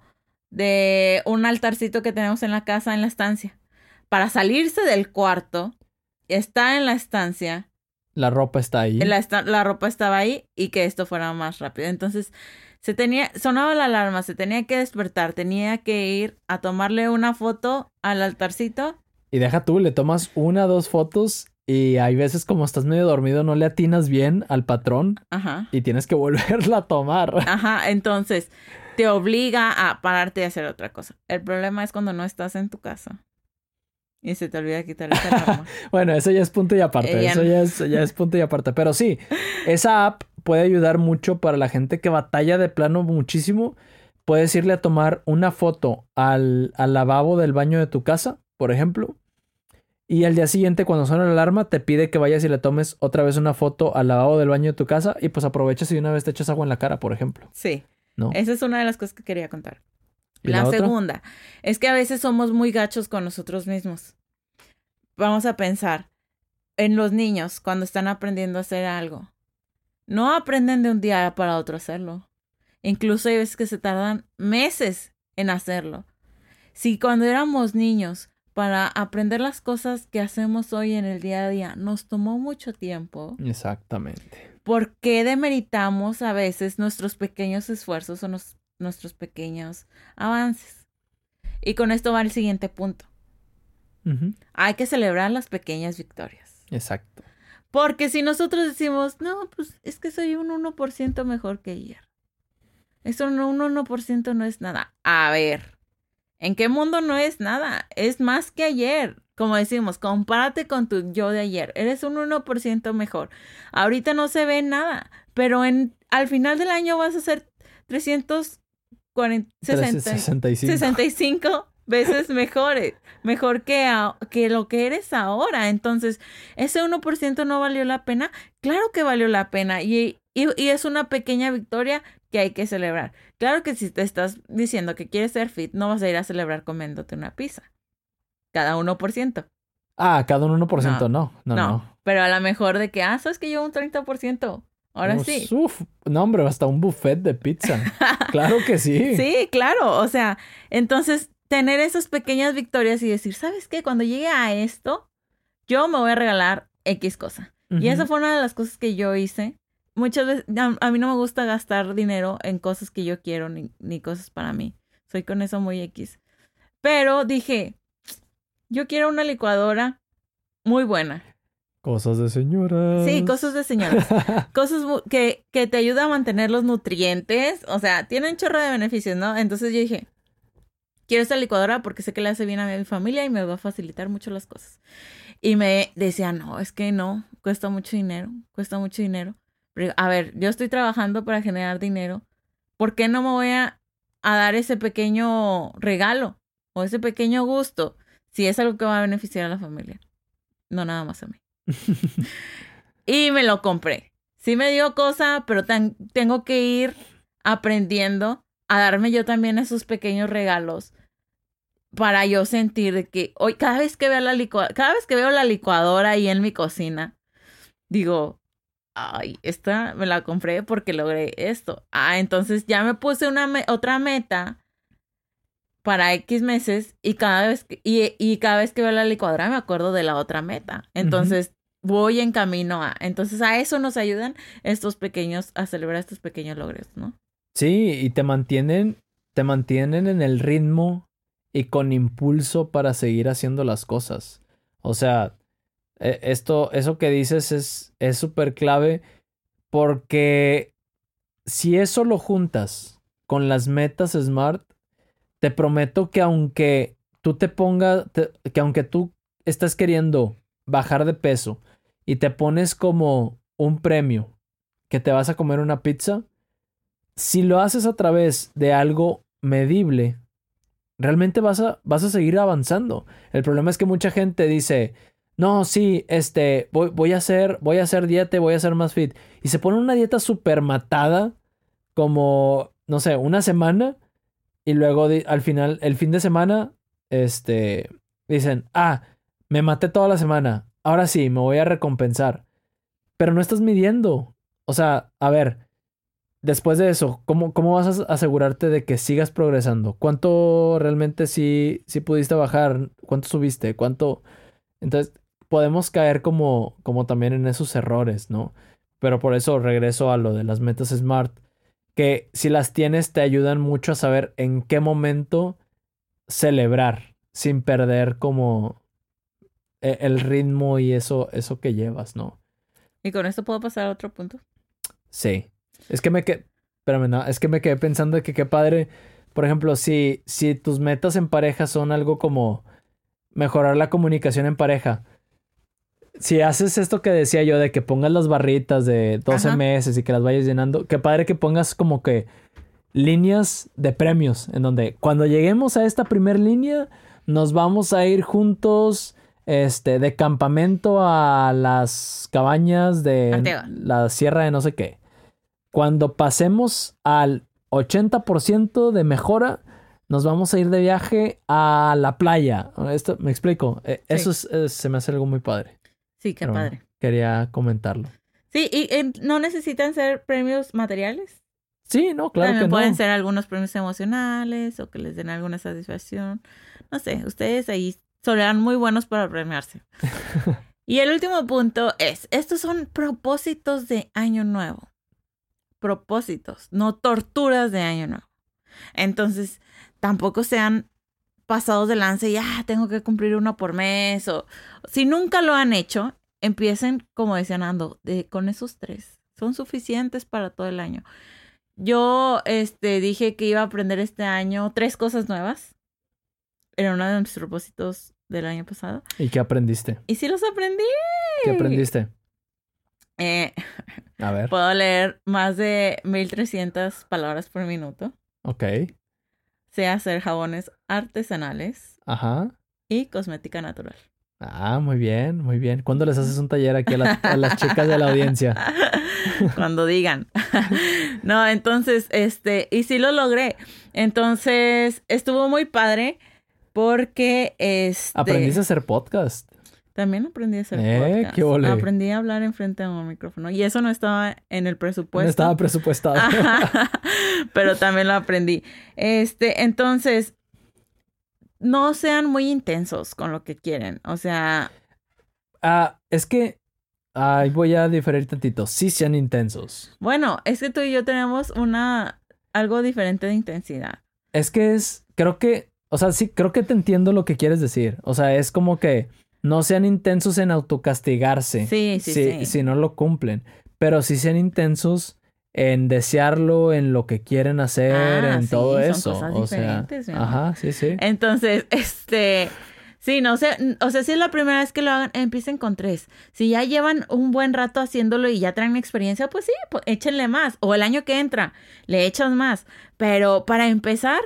de un altarcito que tenemos en la casa, en la estancia, para salirse del cuarto está en la estancia, La ropa está ahí. la, esta- la ropa estaba ahí y que esto fuera más rápido. Entonces, se tenía, sonaba la alarma, se tenía que despertar, tenía que ir a tomarle una foto al altarcito. Y deja tú, le tomas una, dos fotos y hay veces como estás medio dormido no le atinas bien al patrón Ajá. y tienes que volverla a tomar. Ajá, entonces te obliga a pararte y hacer otra cosa. El problema es cuando no estás en tu casa y se te olvida quitar esa alarma. Bueno, eso ya es punto y aparte. Eh, ya eso no. ya es, ya es punto y aparte. Pero sí, esa app puede ayudar mucho para la gente que batalla de plano muchísimo. Puedes irle a tomar una foto al, al lavabo del baño de tu casa, por ejemplo. Y al día siguiente, cuando suena la alarma, te pide que vayas y le tomes otra vez una foto al lavabo del baño de tu casa. Y pues aprovechas y de una vez te echas agua en la cara, por ejemplo. Sí, ¿No? esa es una de las cosas que quería contar. ¿Y La, la segunda es que a veces somos muy gachos con nosotros mismos. Vamos a pensar en los niños cuando están aprendiendo a hacer algo. No aprenden de un día para otro a hacerlo. Incluso hay veces que se tardan meses en hacerlo. Si cuando éramos niños, para aprender las cosas que hacemos hoy en el día a día, nos tomó mucho tiempo, Exactamente. ¿por qué demeritamos a veces nuestros pequeños esfuerzos o nos- nuestros pequeños avances? Y con esto va el siguiente punto. Hay que celebrar las pequeñas victorias. Exacto. Porque si nosotros decimos, no, pues es que soy un 1% mejor que ayer. Eso no, un 1% no es nada. A ver, ¿en qué mundo no es nada? Es más que ayer. Como decimos, compárate con tu yo de ayer. Eres un 1% mejor. Ahorita no se ve nada, pero en, al final del año vas a ser 340, 60, 65. 65 veces mejores, mejor que, a- que lo que eres ahora. Entonces, ese 1% no valió la pena. Claro que valió la pena y, y, y es una pequeña victoria que hay que celebrar. Claro que si te estás diciendo que quieres ser fit, no vas a ir a celebrar comiéndote una pizza. Cada 1%. Ah, cada un 1%, no. No, no. No, pero a lo mejor de que, ah, sabes que yo un 30%. Ahora sí. uf, no, hombre, hasta un buffet de pizza. claro que sí. Sí, claro. O sea, entonces tener esas pequeñas victorias y decir, ¿sabes qué? Cuando llegue a esto, yo me voy a regalar X cosa. Y esa fue una de las cosas que yo hice. Muchas veces, a, a mí no me gusta gastar dinero en cosas que yo quiero ni, ni cosas para mí. Soy con eso muy X. Pero dije, yo quiero una licuadora muy buena. Cosas de señoras. Sí, cosas de señoras. cosas que, que te ayuda a mantener los nutrientes. O sea, tienen chorro de beneficios, ¿no? Entonces yo dije, quiero esta licuadora porque sé que le hace bien a mi familia y me va a facilitar mucho las cosas. Y me decía, no, es que no, cuesta mucho dinero, cuesta mucho dinero. Pero, a ver, yo estoy trabajando para generar dinero. ¿Por qué no me voy a, a dar ese pequeño regalo o ese pequeño gusto si es algo que va a beneficiar a la familia? No nada más a mí. Y me lo compré. Sí me dio cosa, pero tan- tengo que ir aprendiendo a darme yo también esos pequeños regalos para yo sentir que hoy cada vez que veo la cada vez que veo la licuadora ahí en mi cocina, digo, ay, esta me la compré porque logré esto. Ah, entonces ya me puse una me- otra meta para X meses y cada vez que, y, y cada vez que veo la licuadora me acuerdo de la otra meta. Entonces voy en camino a. Entonces a eso nos ayudan estos pequeños, a celebrar estos pequeños logros, ¿no? Sí, y te mantienen, te mantienen en el ritmo y con impulso para seguir haciendo las cosas. O sea, e- esto, eso que dices es, súper clave porque si eso lo juntas con las metas SMART, te prometo que aunque tú te pongas, que aunque tú estás queriendo bajar de peso y te pones como un premio que te vas a comer una pizza, si lo haces a través de algo medible, realmente vas a, vas a seguir avanzando. El problema es que mucha gente dice, no, sí, este, voy, a hacer, voy a hacer dieta, voy a hacer más fit. Y se pone una dieta súper matada, como, no sé, una semana, y luego al final, el fin de semana, este, dicen, ah, me maté toda la semana, ahora sí, me voy a recompensar. Pero no estás midiendo. O sea, a ver, después de eso, ¿cómo, cómo vas a asegurarte de que sigas progresando? ¿Cuánto realmente sí, sí pudiste bajar? ¿Cuánto subiste? ¿Cuánto? Entonces, podemos caer como, como también en esos errores, ¿no? Pero por eso regreso a lo de las metas SMART, que si las tienes te ayudan mucho a saber en qué momento celebrar sin perder como e, el ritmo y eso, eso que llevas, ¿no? ¿Y con esto puedo pasar a otro punto? Sí. Es que me quedé, espérame, no, es que me quedé pensando de que qué padre, por ejemplo, si, si tus metas en pareja son algo como mejorar la comunicación en pareja, si haces esto que decía yo de que pongas las barritas de 12 Ajá. meses y que las vayas llenando, qué padre que pongas como que líneas de premios en donde cuando lleguemos a esta primer línea nos vamos a ir juntos este de campamento a las cabañas de la sierra de no sé qué. Cuando pasemos al 80% de mejora, nos vamos a ir de viaje a la playa. Esto me explico. Eh, Sí. Eso es- eh, se me hace algo muy padre. Sí, qué Pero bueno, padre. quería comentarlo. Sí, y no necesitan ser premios materiales. Sí, no, claro También que pueden no. ser algunos premios emocionales o que les den alguna satisfacción. No sé, ustedes ahí serán muy buenos para premiarse. y el último punto es, estos son propósitos de año nuevo. Propósitos, no torturas de año nuevo. Entonces, tampoco sean pasados de lance y, ah, tengo que cumplir uno por mes. O si nunca lo han hecho, empiecen, como decía Nando, de, con esos tres. Son suficientes para todo el año. Yo este, dije que iba a aprender este año tres cosas nuevas. Era uno de mis propósitos del año pasado. ¿Y qué aprendiste? Y sí los aprendí. ¿Qué aprendiste? Eh, A ver. puedo leer más de 1300 palabras por minuto. Ok. Sé hacer jabones artesanales Ajá. y cosmética natural. Ah, muy bien, muy bien. ¿Cuándo les haces un taller aquí a, la- a las chicas de la audiencia? Cuando digan. no, entonces, este, y sí lo logré. Entonces, estuvo muy padre porque este. Aprendiste a hacer podcast. También aprendí a hacer Eh, podcast. qué ole. Aprendí a hablar enfrente de un micrófono. Y eso no estaba en el presupuesto. No estaba presupuestado. Ajá. Pero también lo aprendí. Este, entonces, no sean muy intensos con lo que quieren. O sea, Ah, es que. Ahí voy a diferir tantito. Sí sean intensos. bueno, es que tú y yo tenemos una algo diferente de intensidad. Es que es. Creo que. O sea, sí, creo que te entiendo lo que quieres decir. O sea, es como que no sean intensos en autocastigarse. Sí, sí, si, sí. si no lo cumplen. Pero sí sean intensos en desearlo, en lo que quieren hacer, Ah, en sí, todo son eso. cosas o sea, ajá, sí, sí. Entonces, este, sí, no sé, o sea, si es la primera vez que lo hagan, empiecen con tres. Si ya llevan un buen rato haciéndolo y ya traen experiencia, pues sí, pues échenle más. O el año que entra, le echas más. Pero para empezar,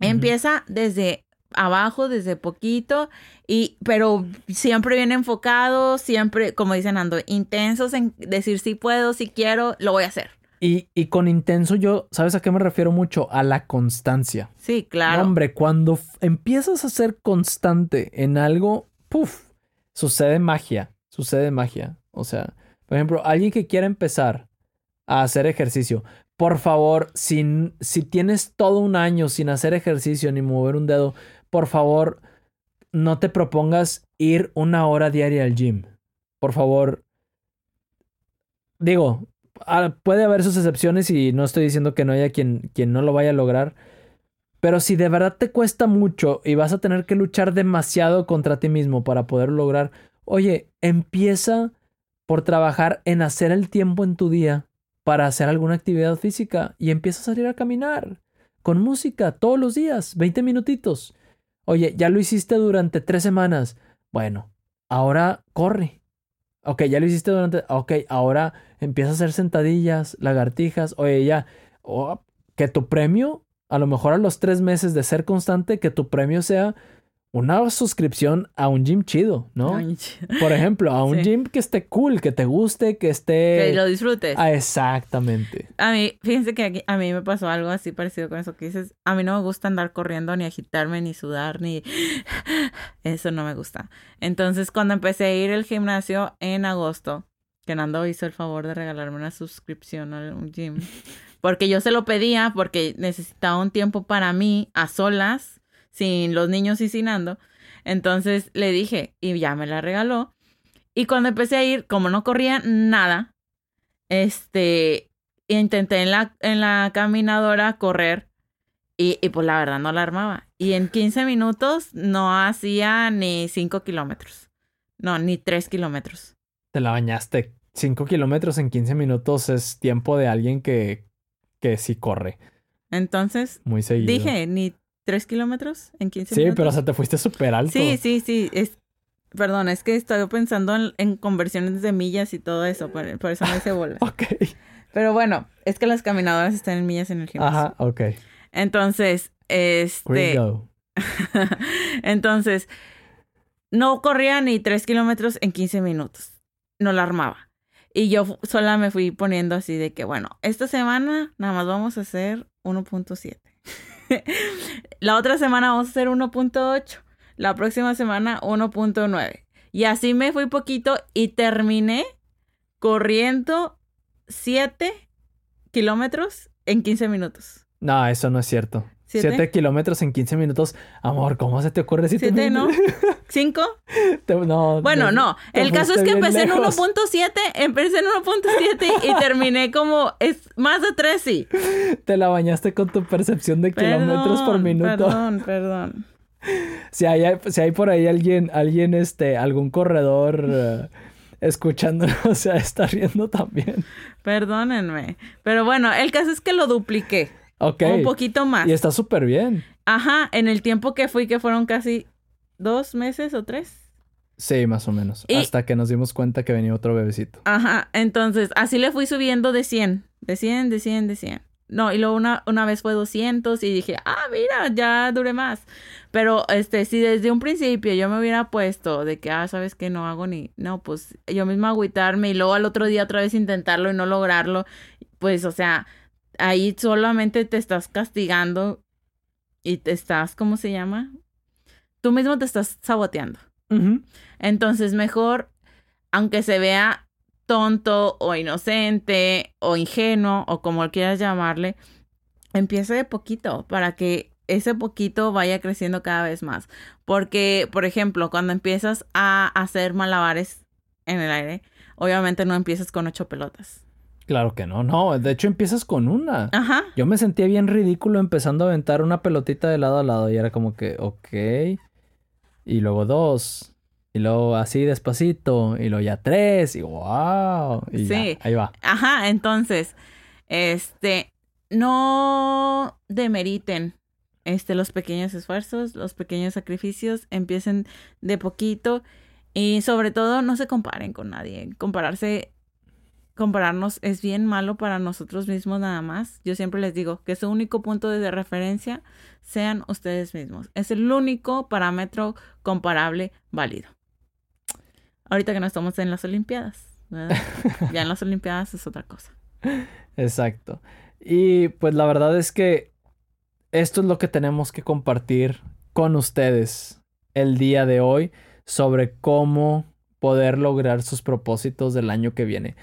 empieza desde abajo, desde poquito, y, pero siempre bien enfocado, siempre, como dicen Ando, intensos en decir si puedo, si quiero, lo voy a hacer. Y, y con intenso yo, ¿sabes a qué me refiero mucho? A la constancia. Sí, claro. Hombre, cuando empiezas a ser constante en algo, puff, sucede magia, sucede magia. O sea, por ejemplo, alguien que quiera empezar a hacer ejercicio, por favor, si, si tienes todo un año sin hacer ejercicio ni mover un dedo, por favor, no te propongas ir una hora diaria al gym. Por favor, digo, ah, puede haber sus excepciones y no estoy diciendo que no haya quien, quien no lo vaya a lograr. Pero si de verdad te cuesta mucho y vas a tener que luchar demasiado contra ti mismo para poder lograr, oye, empieza por trabajar en hacer el tiempo en tu día para hacer alguna actividad física y empieza a salir a caminar con música todos los días, 20 minutitos. Oye, ya lo hiciste durante tres semanas. Bueno, ahora corre. Ok, ya lo hiciste durante... Ok, ahora empieza a hacer sentadillas, lagartijas. Oye, ya... oh, que tu premio, a lo mejor a los tres meses de ser constante, que tu premio sea una suscripción a un gym chido, ¿no? Ay, Por ejemplo, a un Sí. gym que esté cool, que te guste, que esté... Que lo disfrutes. Ah, exactamente. A mí, fíjense que aquí- a mí me pasó algo así parecido con eso que dices. A mí no me gusta andar corriendo, ni agitarme, ni sudar, ni... Eso no me gusta. Entonces, cuando empecé a ir al gimnasio en agosto, que Nando hizo el favor de regalarme una suscripción a un gym, porque yo se lo pedía, porque necesitaba un tiempo para mí, a solas, sin los niños y sin Nando. Entonces le dije y ya me la regaló. Y cuando empecé a ir, como no corría nada, este, intenté en la, en la caminadora correr y, y pues la verdad no la armaba. Y en 15 minutos no hacía ni 5 kilómetros. No, ni 3 kilómetros. Te la bañaste. 5 kilómetros en 15 minutos es tiempo de alguien que, que sí corre. Entonces, Muy seguido. dije, ni 3 kilómetros en 15 Sí, minutos. pero o sea, te fuiste súper alto. Sí, sí, sí. Es, perdón, es que estoy pensando en, en conversiones de millas y todo eso, por, por eso me hice bola. Ok. Pero bueno, es que las caminadoras están en millas en el gimnasio. Ajá, ok. Entonces, este. Entonces, no corría ni 3 kilómetros en 15 minutos. No la armaba. Y yo sola me fui poniendo así de que, bueno, esta semana nada más vamos a hacer 1.7. la otra semana vamos a hacer 1.8. La próxima semana 1.9. Y así me fui poquito y terminé corriendo 7 kilómetros en 15 minutos. No, eso no es cierto. ¿Siete? 7 kilómetros en 15 minutos. Amor, ¿cómo se te ocurre 7 ¿Siete, no? ¿Cinco? no. Bueno, te- no. te El caso es que empecé en lejos. 1.7, empecé en 1.7 y terminé como es más de 3, sí. Te la bañaste con tu percepción de kilómetros por minuto. Perdón, perdón. Si hay, si hay por ahí alguien, alguien, este, algún corredor eh, escuchándonos, o sea, está riendo también. Perdónenme. Pero bueno, el caso es que lo dupliqué. Ok. Un poquito más. Y está súper bien. Ajá, en el tiempo que fui, que fueron casi dos meses o tres. Sí, más o menos. Y- Hasta que nos dimos cuenta que venía otro bebecito. Ajá, entonces así le fui subiendo de 100, de 100, de 100, de 100. No, y luego una, una vez fue 200 y dije, ah, mira, ya duré más. Pero, este, si desde un principio yo me hubiera puesto de que, ah, sabes que no hago ni, no, pues yo misma agüitarme y luego al otro día otra vez intentarlo y no lograrlo, pues, o sea, ahí solamente te estás castigando y te estás, ¿cómo se llama? Tú mismo te estás saboteando. Entonces, mejor, aunque se vea tonto o inocente o ingenuo o como quieras llamarle, empiece de poquito para que ese poquito vaya creciendo cada vez más. Porque, por ejemplo, cuando empiezas a hacer malabares en el aire, obviamente no empiezas con ocho pelotas. Claro que no, no. De hecho, empiezas con una. Ajá. Yo me sentía bien ridículo empezando a aventar una pelotita de lado a lado y era como que, ok. Y luego dos. Y luego así despacito. Y luego ya tres. Y wow. Y ya, Sí. ahí va. Ajá, entonces, este, no demeriten este, los pequeños esfuerzos, los pequeños sacrificios, empiecen de poquito y sobre todo no se comparen con nadie. Compararse, compararnos es bien malo para nosotros mismos nada más. Yo siempre les digo que su único punto de referencia sean ustedes mismos. Es el único parámetro comparable válido. Ahorita que no estamos en las Olimpiadas, ¿verdad? ya en las Olimpiadas es otra cosa. Exacto. Y pues la verdad es que esto es lo que tenemos que compartir con ustedes el día de hoy sobre cómo poder lograr sus propósitos del año que viene.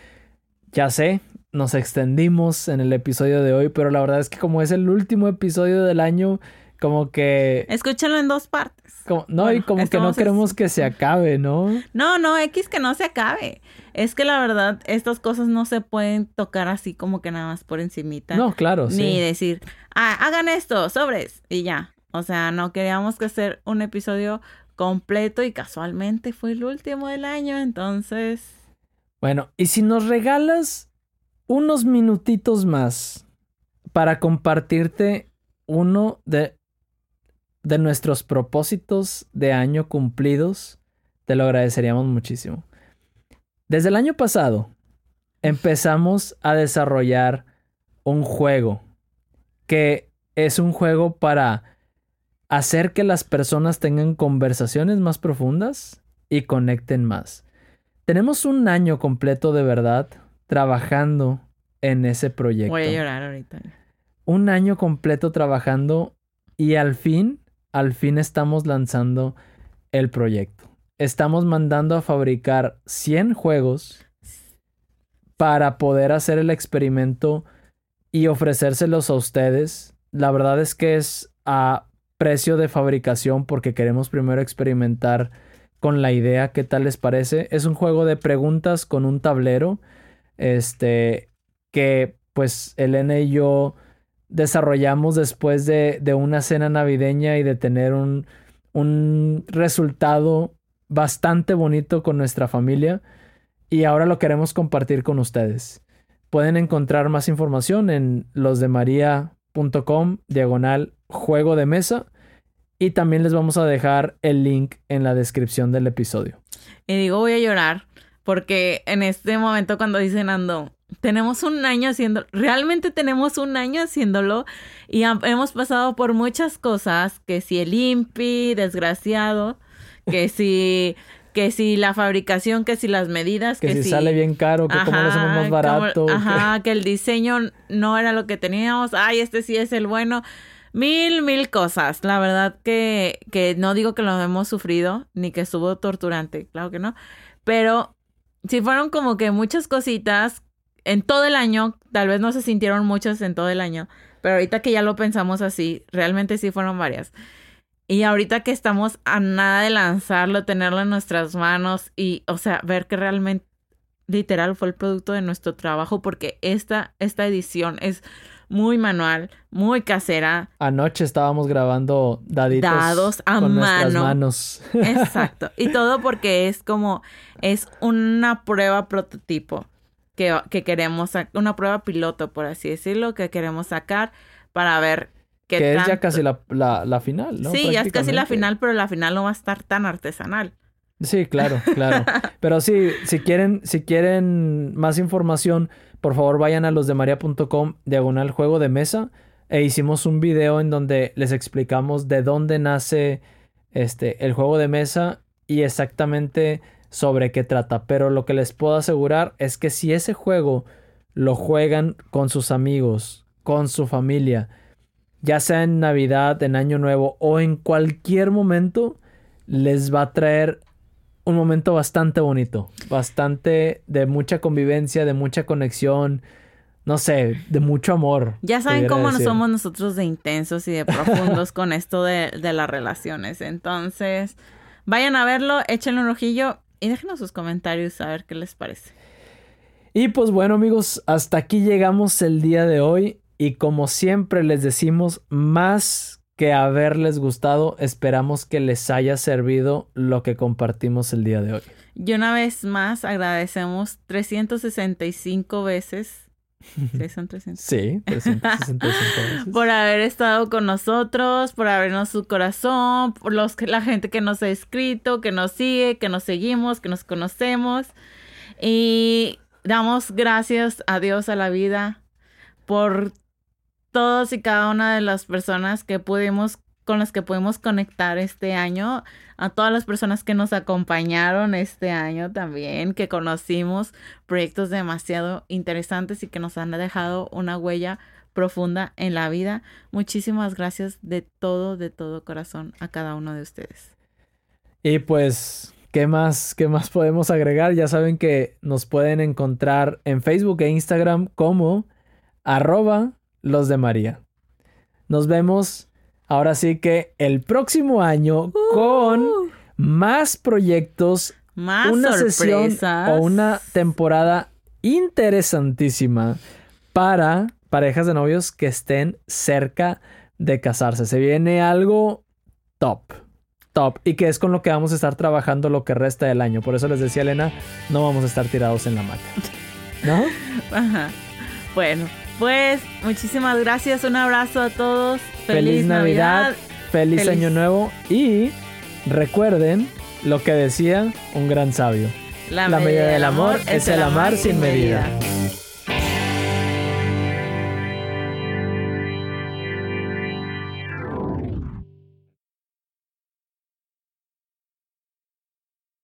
Ya sé, nos extendimos en el episodio de hoy, pero la verdad es que como es el último episodio del año, como que... Escúchenlo en dos partes. como- no, y como que no es- queremos que se acabe, ¿no? No, no, X que no se acabe. Es que la verdad, estas cosas no se pueden tocar así como que nada más por encimita. No, claro, sí. Ni decir, ah, hagan esto, sobres, y ya. O sea, no queríamos que hacer un episodio completo y casualmente fue el último del año, entonces... Bueno, y si nos regalas unos minutitos más para compartirte uno de, de nuestros propósitos de año cumplidos, te lo agradeceríamos muchísimo. Desde el año pasado empezamos a desarrollar un juego que es un juego para hacer que las personas tengan conversaciones más profundas y conecten más. Tenemos un año completo de verdad trabajando en ese proyecto. Voy a llorar ahorita. Un año completo trabajando y al fin, al fin estamos lanzando el proyecto. Estamos mandando a fabricar 100 juegos para poder hacer el experimento y ofrecérselos a ustedes. La verdad es que es a precio de fabricación porque queremos primero experimentar con la idea, ¿qué tal les parece? Es un juego de preguntas con un tablero, este, que pues Elena y yo desarrollamos después de, una cena navideña y de tener un, un resultado bastante bonito con nuestra familia y ahora lo queremos compartir con ustedes. Pueden encontrar más información en losdemaria.com diagonal juego de mesa y también les vamos a dejar el link en la descripción del episodio. Y digo, voy a llorar porque en este momento cuando dicen ando, tenemos un año haciendo, realmente tenemos un año haciéndolo y hemos pasado por muchas cosas, que si el INPI, desgraciado, que si que si la fabricación, que si las medidas, que, si, sale bien caro, que cómo lo hacemos más barato. ajá, que... el diseño no era lo que teníamos, ay, este sí es el bueno. Mil, mil cosas. La verdad que, que no digo que lo hemos sufrido, ni que estuvo torturante, claro que no. Pero sí fueron como que muchas cositas en todo el año, tal vez no se sintieron muchas en todo el año, pero ahorita que ya lo pensamos así, realmente sí fueron varias. Y ahorita que estamos a nada de lanzarlo, tenerlo en nuestras manos y, o sea, ver que realmente literal fue el producto de nuestro trabajo porque esta, esta edición es muy manual, muy casera. Anoche estábamos grabando daditos dados a con mano. manos. Exacto. Y todo porque es como, es una prueba prototipo que, que queremos, una prueba piloto, por así decirlo, que queremos sacar para ver qué Que es ya casi la, la, final, ¿no? Sí, ya es casi la final, pero la final no va a estar tan artesanal. Sí, claro, claro. Pero sí, si quieren, si quieren más información, por favor vayan a losdemaria.com diagonal juego de mesa. E hicimos un video en donde les explicamos de dónde nace este, el juego de mesa y exactamente sobre qué trata, pero lo que les puedo asegurar es que si ese juego lo juegan con sus amigos, con su familia, ya sea en Navidad, en Año Nuevo o en cualquier momento, les va a traer un momento bastante bonito, bastante de mucha convivencia, de mucha conexión, no sé, de mucho amor. Ya saben cómo no somos nosotros de intensos y de profundos con esto de, de, las relaciones. Entonces, vayan a verlo, échenle un ojillo y déjenos sus comentarios a ver qué les parece. Y pues bueno amigos, hasta aquí llegamos el día de hoy y como siempre les decimos, más que haberles gustado, esperamos que les haya servido lo que compartimos el día de hoy. Y una vez más agradecemos 365 veces ¿Sí son 300? Sí, 365 veces. por haber estado con nosotros, por abrirnos su corazón, por los, la gente que nos ha escrito, que nos sigue, que nos seguimos, que nos conocemos. Y damos gracias a Dios, a la vida, por todos y cada una de las personas que pudimos con las que pudimos conectar este año, a todas las personas que nos acompañaron este año también, que conocimos proyectos demasiado interesantes y que nos han dejado una huella profunda en la vida. Muchísimas gracias de todo, de todo corazón a cada uno de ustedes. Y pues, ¿qué más, qué más podemos agregar? Ya saben que nos pueden encontrar en Facebook e Instagram como arroba los de María. Nos vemos Ahora sí que el próximo año con uh. más proyectos, más una sesión o una temporada interesantísima para parejas de novios que estén cerca de casarse. Se viene algo top, top y que es con lo que vamos a estar trabajando lo que resta del año. Por eso les decía Elena, no vamos a estar tirados en la maca. ¿No? Ajá. Bueno, pues muchísimas gracias, un abrazo a todos. Feliz, Navidad, feliz, Año Nuevo y recuerden lo que decía un gran sabio. La, medida, del amor es el amar sin medida.